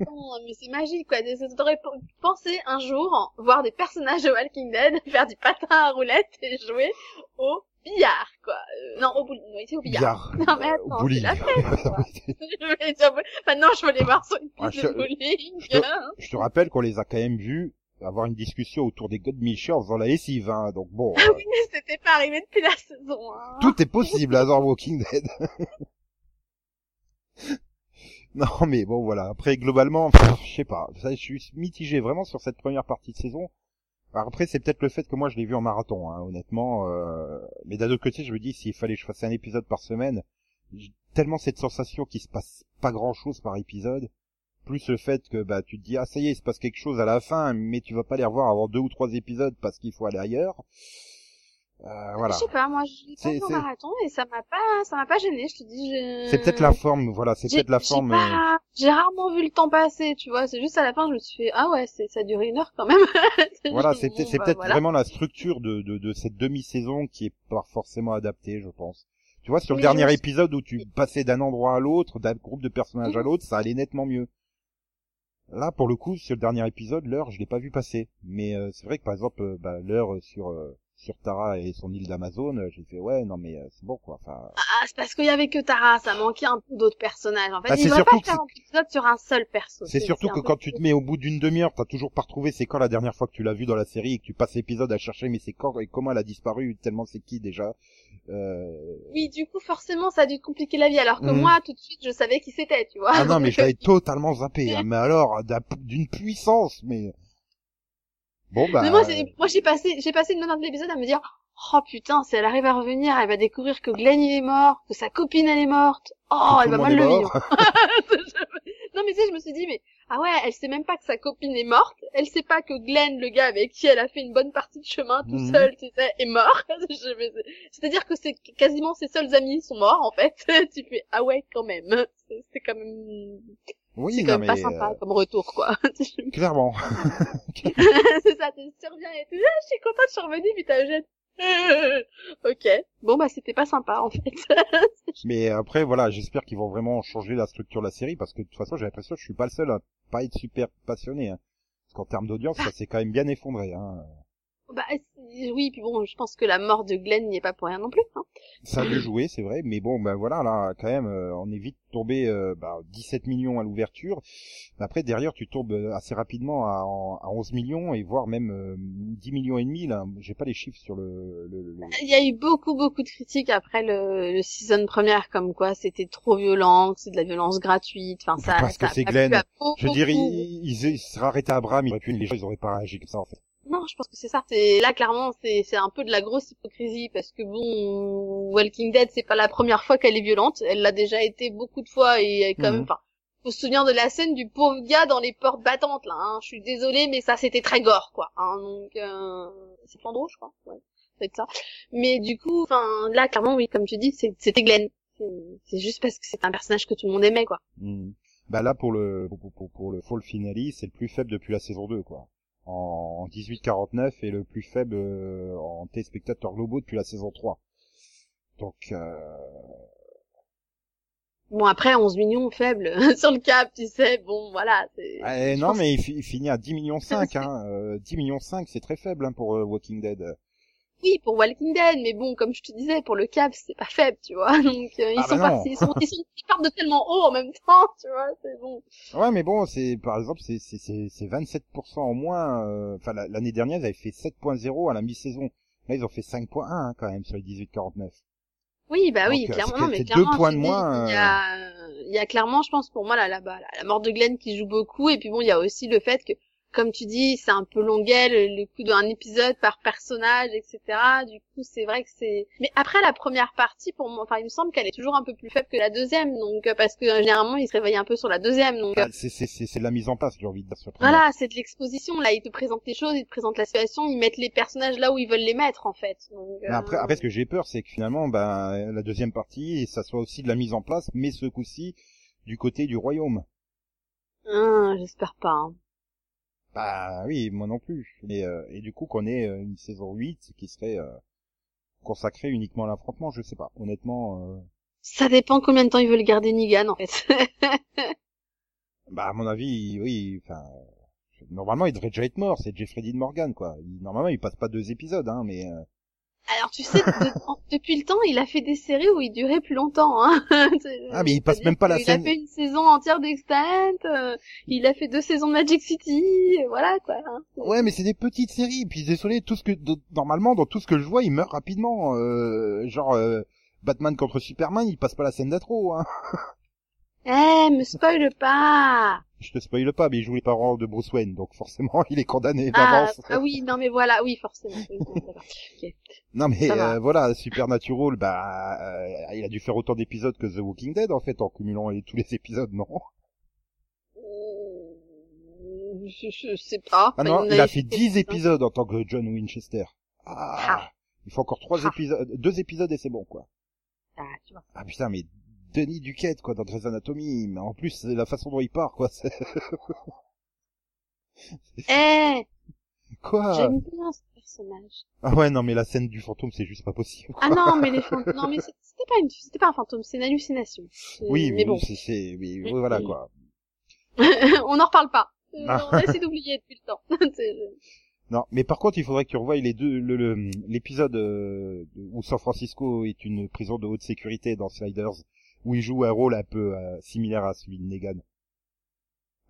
Non, mais c'est magique, quoi. T'aurais pensé un jour voir des personnages de Walking Dead faire du patin à roulettes et jouer au billard, quoi. Euh, non, au bowling. Non, il était au billard. Billard. Non, mais Euh, attends, au bowling. c'est la fête, [LAUGHS] quoi. je dire, maintenant, je veux les voir sur une piste je- de bowling. je te- Je te rappelle qu'on les a quand même vus avoir une discussion autour des God en faisant la lessive, hein, donc bon... Ah euh, oui, mais c'était pas arrivé depuis la saison, hein. Tout est possible hein, dans Walking Dead. [LAUGHS] non, mais bon, voilà. Après, globalement, je sais pas. Ça, je suis mitigé vraiment sur cette première partie de saison. Après, c'est peut-être le fait que moi, je l'ai vu en marathon, hein, honnêtement. euh, Mais d'un autre côté, je me dis, s'il fallait que je fasse un épisode par semaine, j'ai tellement cette sensation qu'il se passe pas grand-chose par épisode. Plus le fait que bah tu te dis ah ça y est il se passe quelque chose à la fin mais tu vas pas les revoir avant deux ou trois épisodes parce qu'il faut aller ailleurs. Euh, voilà. Je sais pas, moi, je l'ai en c'est- marathon et ça m'a pas, ça m'a pas gêné. Je te dis, je... C'est peut-être la forme, voilà, c'est peut-être la forme. euh, J'ai rarement vu le temps passer, tu vois. C'est juste à la fin, je me suis fait, ah ouais, c'est, ça a duré une heure quand même. [LAUGHS] Voilà, c'est peut- c'est bah, peut-être voilà. vraiment la structure de, de, de cette demi-saison qui est pas forcément adaptée, je pense. Tu vois, sur le dernier je- épisode où tu passais d'un endroit à l'autre, d'un groupe de personnages à Mhm. l'autre, ça allait nettement mieux. Là, pour le coup, sur le dernier épisode, l'heure, je l'ai pas vu passer. Mais euh, c'est vrai que par exemple, euh, bah, l'heure sur euh, sur Tara et son île d'Amazon, euh, j'ai fait ouais, non mais euh, c'est bon quoi. Enfin, Ah, c'est parce qu'il y avait que Tara, ça manquait un peu d'autres personnages. En fait, Bah, il c'est devrait pas faire un épisode sur un seul perso. c'est surtout que quand tu te mets au bout d'une demi-heure, t'as toujours pas retrouvé c'est quand la dernière fois que tu l'as vu dans la série et que tu passes l'épisode à chercher mais c'est quand et comment elle a disparu tellement c'est qui déjà. Euh, Oui, du coup, forcément, ça a dû te compliquer la vie. Alors que Mhm. moi, tout de suite, je savais qui c'était, tu vois. Ah non, [LAUGHS] mais je l'avais [LAUGHS] totalement zappé. hein. Mais alors, d'un- d'une puissance, mais... Bon, bah... Mais moi, c'est- moi, j'ai passé, j'ai passé une de l'épisode à me dire, oh putain, si elle arrive à revenir, elle va découvrir que Glenn il est mort, que sa copine elle est morte. Oh, elle le va mal le vivre. [LAUGHS] [LAUGHS] non, mais tu sais, je me suis dit, mais ah ouais, elle sait même pas que sa copine est morte. Elle sait pas que Glenn, le gars avec qui elle a fait une bonne partie de chemin tout Mhm. seul, tu sais, est mort. [LAUGHS] C'est-à-dire que c'est quasiment ses seuls amis sont morts en fait. tu fais ah ouais quand même. C'est quand même, Oui, c'est quand même pas sympa euh, comme retour quoi. [LAUGHS] clairement. [LAUGHS] c'est ça, tu surviens et tout. Ah, je suis contente, je suis revenue, puis t'as jeune. ok. Bon, bah, c'était pas sympa, en fait. [LAUGHS] mais après, voilà, j'espère qu'ils vont vraiment changer la structure de la série, parce que de toute façon, j'ai l'impression que je suis pas le seul à pas être super passionné. Hein. Parce qu'en termes d'audience, ça s'est quand même bien effondré. Hein. Bah, oui, puis bon, je pense que la mort de Glenn n'y est pas pour rien non plus. Hein. Ça a dû jouer, c'est vrai, mais bon, ben voilà, là, quand même, euh, on est vite tombé euh, bah, 17 millions à l'ouverture. Mais Après, derrière, tu tombes euh, assez rapidement à, à 11 millions, et voire même euh, 10 millions et demi, là. J'ai pas les chiffres sur le... le, le- Il y a eu beaucoup, beaucoup de critiques après le, le season première, comme quoi c'était trop violent, que c'est de la violence gratuite. Enfin, ça, Parce que c'est Glenn. Je veux dire, ils, ils, ils seraient arrêtés à Abraham, ils auraient pu, les gens, ils auraient pas réagi comme ça, en fait. Non, je pense que c'est ça. C'est là clairement, c'est c'est un peu de la grosse hypocrisie parce que bon, Walking Dead, c'est pas la première fois qu'elle est violente. Elle l'a déjà été beaucoup de fois et quand Mhm. même. Enfin, faut se souvenir de la scène du pauvre gars dans les portes battantes là. Hein. Je suis désolée, mais ça c'était très gore quoi. Hein. Donc euh... c'est Flandreau, je crois. Ouais, ça va être ça. Mais du coup, enfin là clairement, oui, comme tu dis, c'est- c'était Glenn. C'est- C'est juste parce que c'est un personnage que tout le monde aimait quoi. Hmm. Bah là, pour le pour, pour, pour le Fall Finale, c'est le plus faible depuis la saison 2, quoi. En 18-49 et le plus faible euh, en téléspectateurs globaux depuis la saison 3. Donc, euh, Bon après 11 millions faible [LAUGHS] sur le cap, tu sais. Bon voilà. c'est- eh, non, mais il, fi- il finit à 10 millions 5, hein. Euh, 10 millions 5, c'est très faible hein, pour euh, Walking Dead. Oui, pour Walking Dead, mais bon, comme je te disais, pour le cap, c'est pas faible, tu vois. [LAUGHS] Donc euh, ils Ah sont bah partis, ils sont, ils sont, ils partent de tellement haut en même temps, [LAUGHS] tu vois. C'est bon. Ouais, mais bon, c'est par exemple, c'est c'est c'est c'est 27% en moins. euh, Enfin, la- l'année dernière, ils avaient fait 7.0 à la mi-saison. Là, ils ont fait 5.1 hein, quand même sur les 18-49. Oui, bah oui, Donc, euh, clairement. Non, mais clairement, deux points de moins, Il y a, euh, il y a clairement, je pense, pour moi, là, là-bas, la, la mort de Glenn qui joue beaucoup, et puis bon, il y a aussi le fait que, comme tu dis, c'est un peu longuet, le, le coup d'un épisode par personnage, etc. Du coup, c'est vrai que c'est. Mais après la première partie, pour moi, enfin, il me semble qu'elle est toujours un peu plus faible que la deuxième, donc euh, parce que euh, généralement, il se réveille un peu sur la deuxième, donc. euh, Ah, c'est c'est c'est de la mise en place, j'ai envie de dire. Voilà, c'est de l'exposition. Là, ils te présentent les choses, ils te présentent la situation, ils mettent les personnages là où ils veulent les mettre, en fait. Donc, euh, après, après, ce que j'ai peur, c'est que finalement, ben, la deuxième partie, ça soit aussi de la mise en place, mais ce coup-ci, du côté du royaume. hein, j'espère pas. hein. Bah oui, moi non plus. Mais, euh, et du coup, qu'on ait euh, une saison 8 qui serait euh, consacrée uniquement à l'affrontement, je sais pas. Honnêtement, euh, Ça dépend combien de temps ils veulent garder Negan, en fait. [LAUGHS] bah à mon avis, oui, enfin... Normalement, il devrait déjà être mort, c'est Jeffrey Dean Morgan, quoi. Il- normalement, il passe pas deux épisodes, hein, mais... Alors, tu sais, de- depuis le temps, il a fait des séries où il durait plus longtemps, hein. [LAUGHS] Ah, mais il passe même pas la il scène- Il a fait une saison entière d'Extant, euh, il a fait deux saisons de Magic City, voilà, quoi. hein. Ouais, mais c'est des petites séries. Puis désolé, tout ce que normalement dans tout ce que je vois, il meurt rapidement. Euh, genre euh, Batman contre Superman, il passe pas la scène d'intro. Hein. [LAUGHS] Eh, me spoil pas! Je te spoile pas, mais il joue les parents de Bruce Wayne, donc forcément [LAUGHS] il est condamné Ah, d'avance. ah oui, non mais voilà, oui, forcément. Non mais euh, voilà, Supernatural, bah euh, il a dû faire autant d'épisodes que The Walking Dead en fait en cumulant tous les épisodes, non? Je, je sais pas. Ah non, il a fait quelques-uns. 10 épisodes en tant que John Winchester. Ah, Ah. Il faut encore trois Ah. épisodes, deux épisodes et c'est bon, quoi. Ah, tu vois. Ah putain, mais Denis Duquette, quoi, dans Grey's Anatomy. Mais en plus, c'est la façon dont il part, quoi. [LAUGHS] Eh, Quoi j'aime bien ce personnage. Ah ouais, non, mais la scène du fantôme, c'est juste pas possible. Ah non, mais les fantômes, non, mais c'était pas une, c'était pas un fantôme, c'est une hallucination. Oui, mais mais bon. c'est, c'est, mais oui, voilà, quoi. [LAUGHS] on n'en reparle pas. Euh, Ah. on a essayé d'oublier depuis le temps. [LAUGHS] Non, mais par contre, il faudrait que tu revoies les deux, le, le- l'épisode euh, où San Francisco est une prison de haute sécurité dans Sliders, où il joue un rôle un peu euh, similaire à celui de Negan.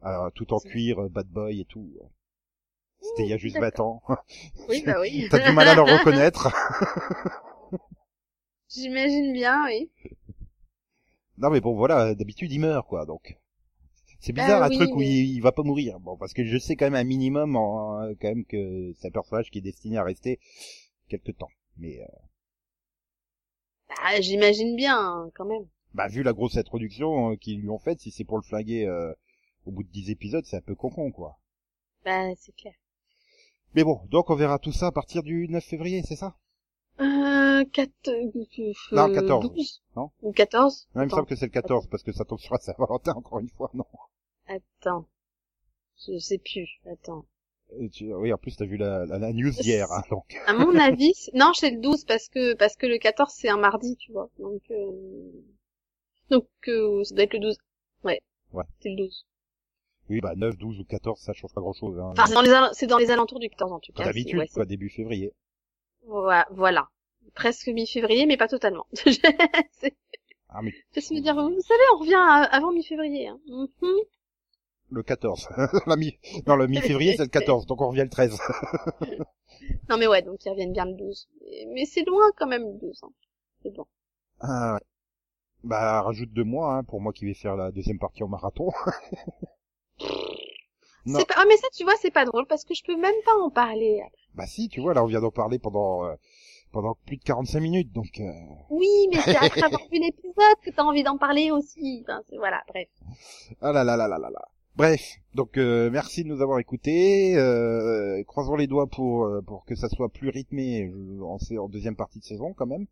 Alors, tout en cuir, euh, bad boy et tout. C'était il y a juste 20 ans. [LAUGHS] oui, bah oui. T'as du mal à le reconnaître. [LAUGHS] J'imagine bien, oui. non, mais bon, voilà, d'habitude, il meurt, quoi, donc. C'est bizarre, Ah un oui, truc où il, il va pas mourir. Bon, parce que je sais quand même un minimum, en, quand même, que c'est un personnage qui est destiné à rester quelque temps. Mais, euh, Ah, j'imagine bien, hein, quand même. Bah, vu la grosse introduction euh, qu'ils lui ont faite, si c'est pour le flinguer euh, au bout de 10 épisodes, c'est un peu concon, quoi. Bah, c'est clair. Mais bon, donc on verra tout ça à partir du 9 février, c'est ça? Euh, 4, euh, Non, 14. 12. Non? Ou 14? Non, il me Attends. semble que c'est le 14, parce que ça tombe sur la Saint-Valentin, encore une fois, non Attends. Je sais plus. Attends. Euh, tu- Oui, en plus, t'as vu la, la, la news d'hier, hein, donc... [LAUGHS] À mon avis, non, c'est le 12 parce que, parce que le 14 c'est un mardi, tu vois. Donc, euh... donc, euh, ça doit être le 12. Ouais. Ouais. C'est le 12. Oui, bah 9, 12 ou 14, ça change pas grand-chose. Hein. Enfin, c'est dans les, dans les alentours du 14 en tout cas. d'habitude, ouais, quoi, début février. c'est- Voilà. Presque mi-février, mais pas totalement. [LAUGHS] c'est, Ah, mais Fais-se me dire, vous savez, on revient à- avant mi-février, hein. Mhm. le 14. [LAUGHS] la mi... Non, le mi-février, c'est le 14, donc on revient le 13. [LAUGHS] Non, mais ouais, donc ils reviennent bien le 12. Mais, mais c'est loin quand même le 12, hein. C'est bon. Ah, ouais. Bah, rajoute deux mois, hein, pour moi qui vais faire la deuxième partie en marathon. [LAUGHS] Non. C'est pas... Ah, mais ça, tu vois, c'est pas drôle parce que je peux même pas en parler. bah si, tu vois, là, on vient d'en parler pendant... euh, pendant plus de 45 minutes, donc... euh, Oui, mais c'est après avoir [LAUGHS] vu l'épisode que t'as envie d'en parler aussi. Enfin, voilà, bref. Ah là là là là là là. Bref, donc euh, merci de nous avoir écoutés. Euh, croisons les doigts pour euh, pour que ça soit plus rythmé je- en, en deuxième partie de saison quand même,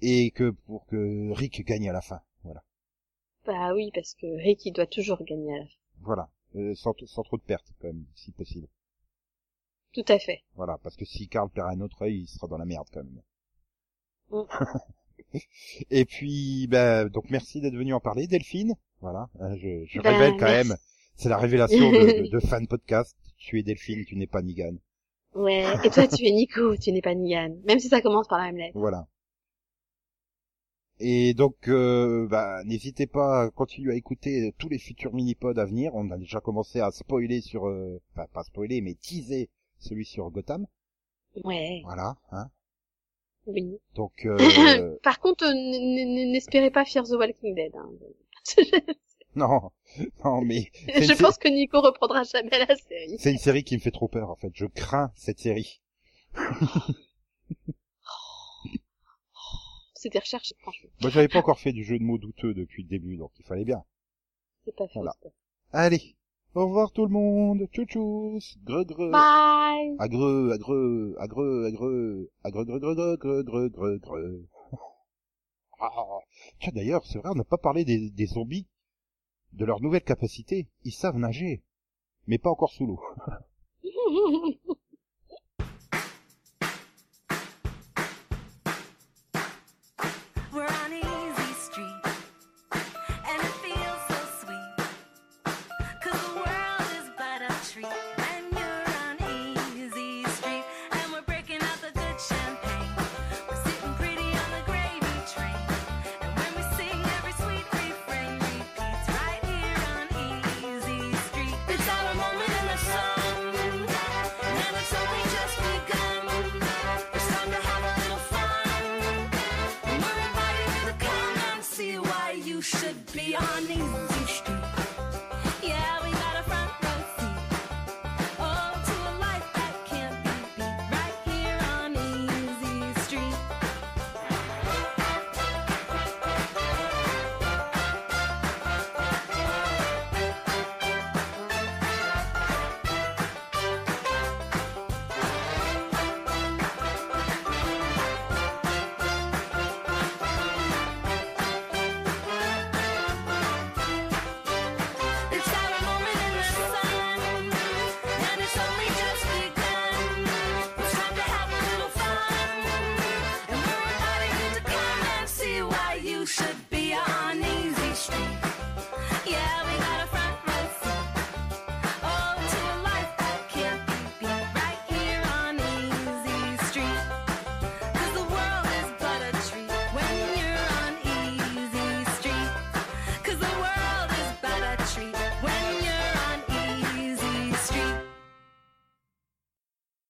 et que pour que Rick gagne à la fin. Voilà, Bah oui, parce que Rick, il doit toujours gagner à la fin. voilà, Euh, sans, sans trop de pertes quand même, si possible. Tout à fait. Voilà, parce que si Carl perd un autre œil, il sera dans la merde quand même. Mm. [LAUGHS] et puis, ben donc merci d'être venu en parler, Delphine. Voilà, hein, je, je Ben, révèle quand merci. même, c'est la révélation de, de, [LAUGHS] de fan podcast. Tu es Delphine, tu n'es pas Nigan. Ouais. Et toi, tu es Nico, tu n'es pas Nian. Même si ça commence par la même lettre. Voilà. Et donc, euh, bah, n'hésitez pas à continuer à écouter tous les futurs mini-pods à venir. On a déjà commencé à spoiler sur, euh, enfin pas spoiler, mais teaser celui sur Gotham. Ouais. Voilà. Hein. Oui. Donc, euh, [COUGHS] Par contre, euh, n'espérez pas Fear the Walking Dead. Hein. [LAUGHS] [LAUGHS] non, non, mais je pense que Nico reprendra jamais la série. c'est une série qui me fait trop peur en fait. Je crains cette série. [LAUGHS] C'était recherché, franchement. Moi, j'avais pas encore fait du jeu de mots douteux depuis le début, donc il fallait bien. C'est pas faux. Voilà. Allez, au revoir tout le monde. Tchou tchous, greu greu. Bye! Agreux, agreux, agreux, agreux, agreux, greux, greux, greux, greux, greux, greux, greux. [LAUGHS] Ah, tiens d'ailleurs, c'est vrai, on n'a pas parlé des, des zombies, de leur nouvelle capacité. Ils savent nager, mais pas encore sous l'eau. [LAUGHS]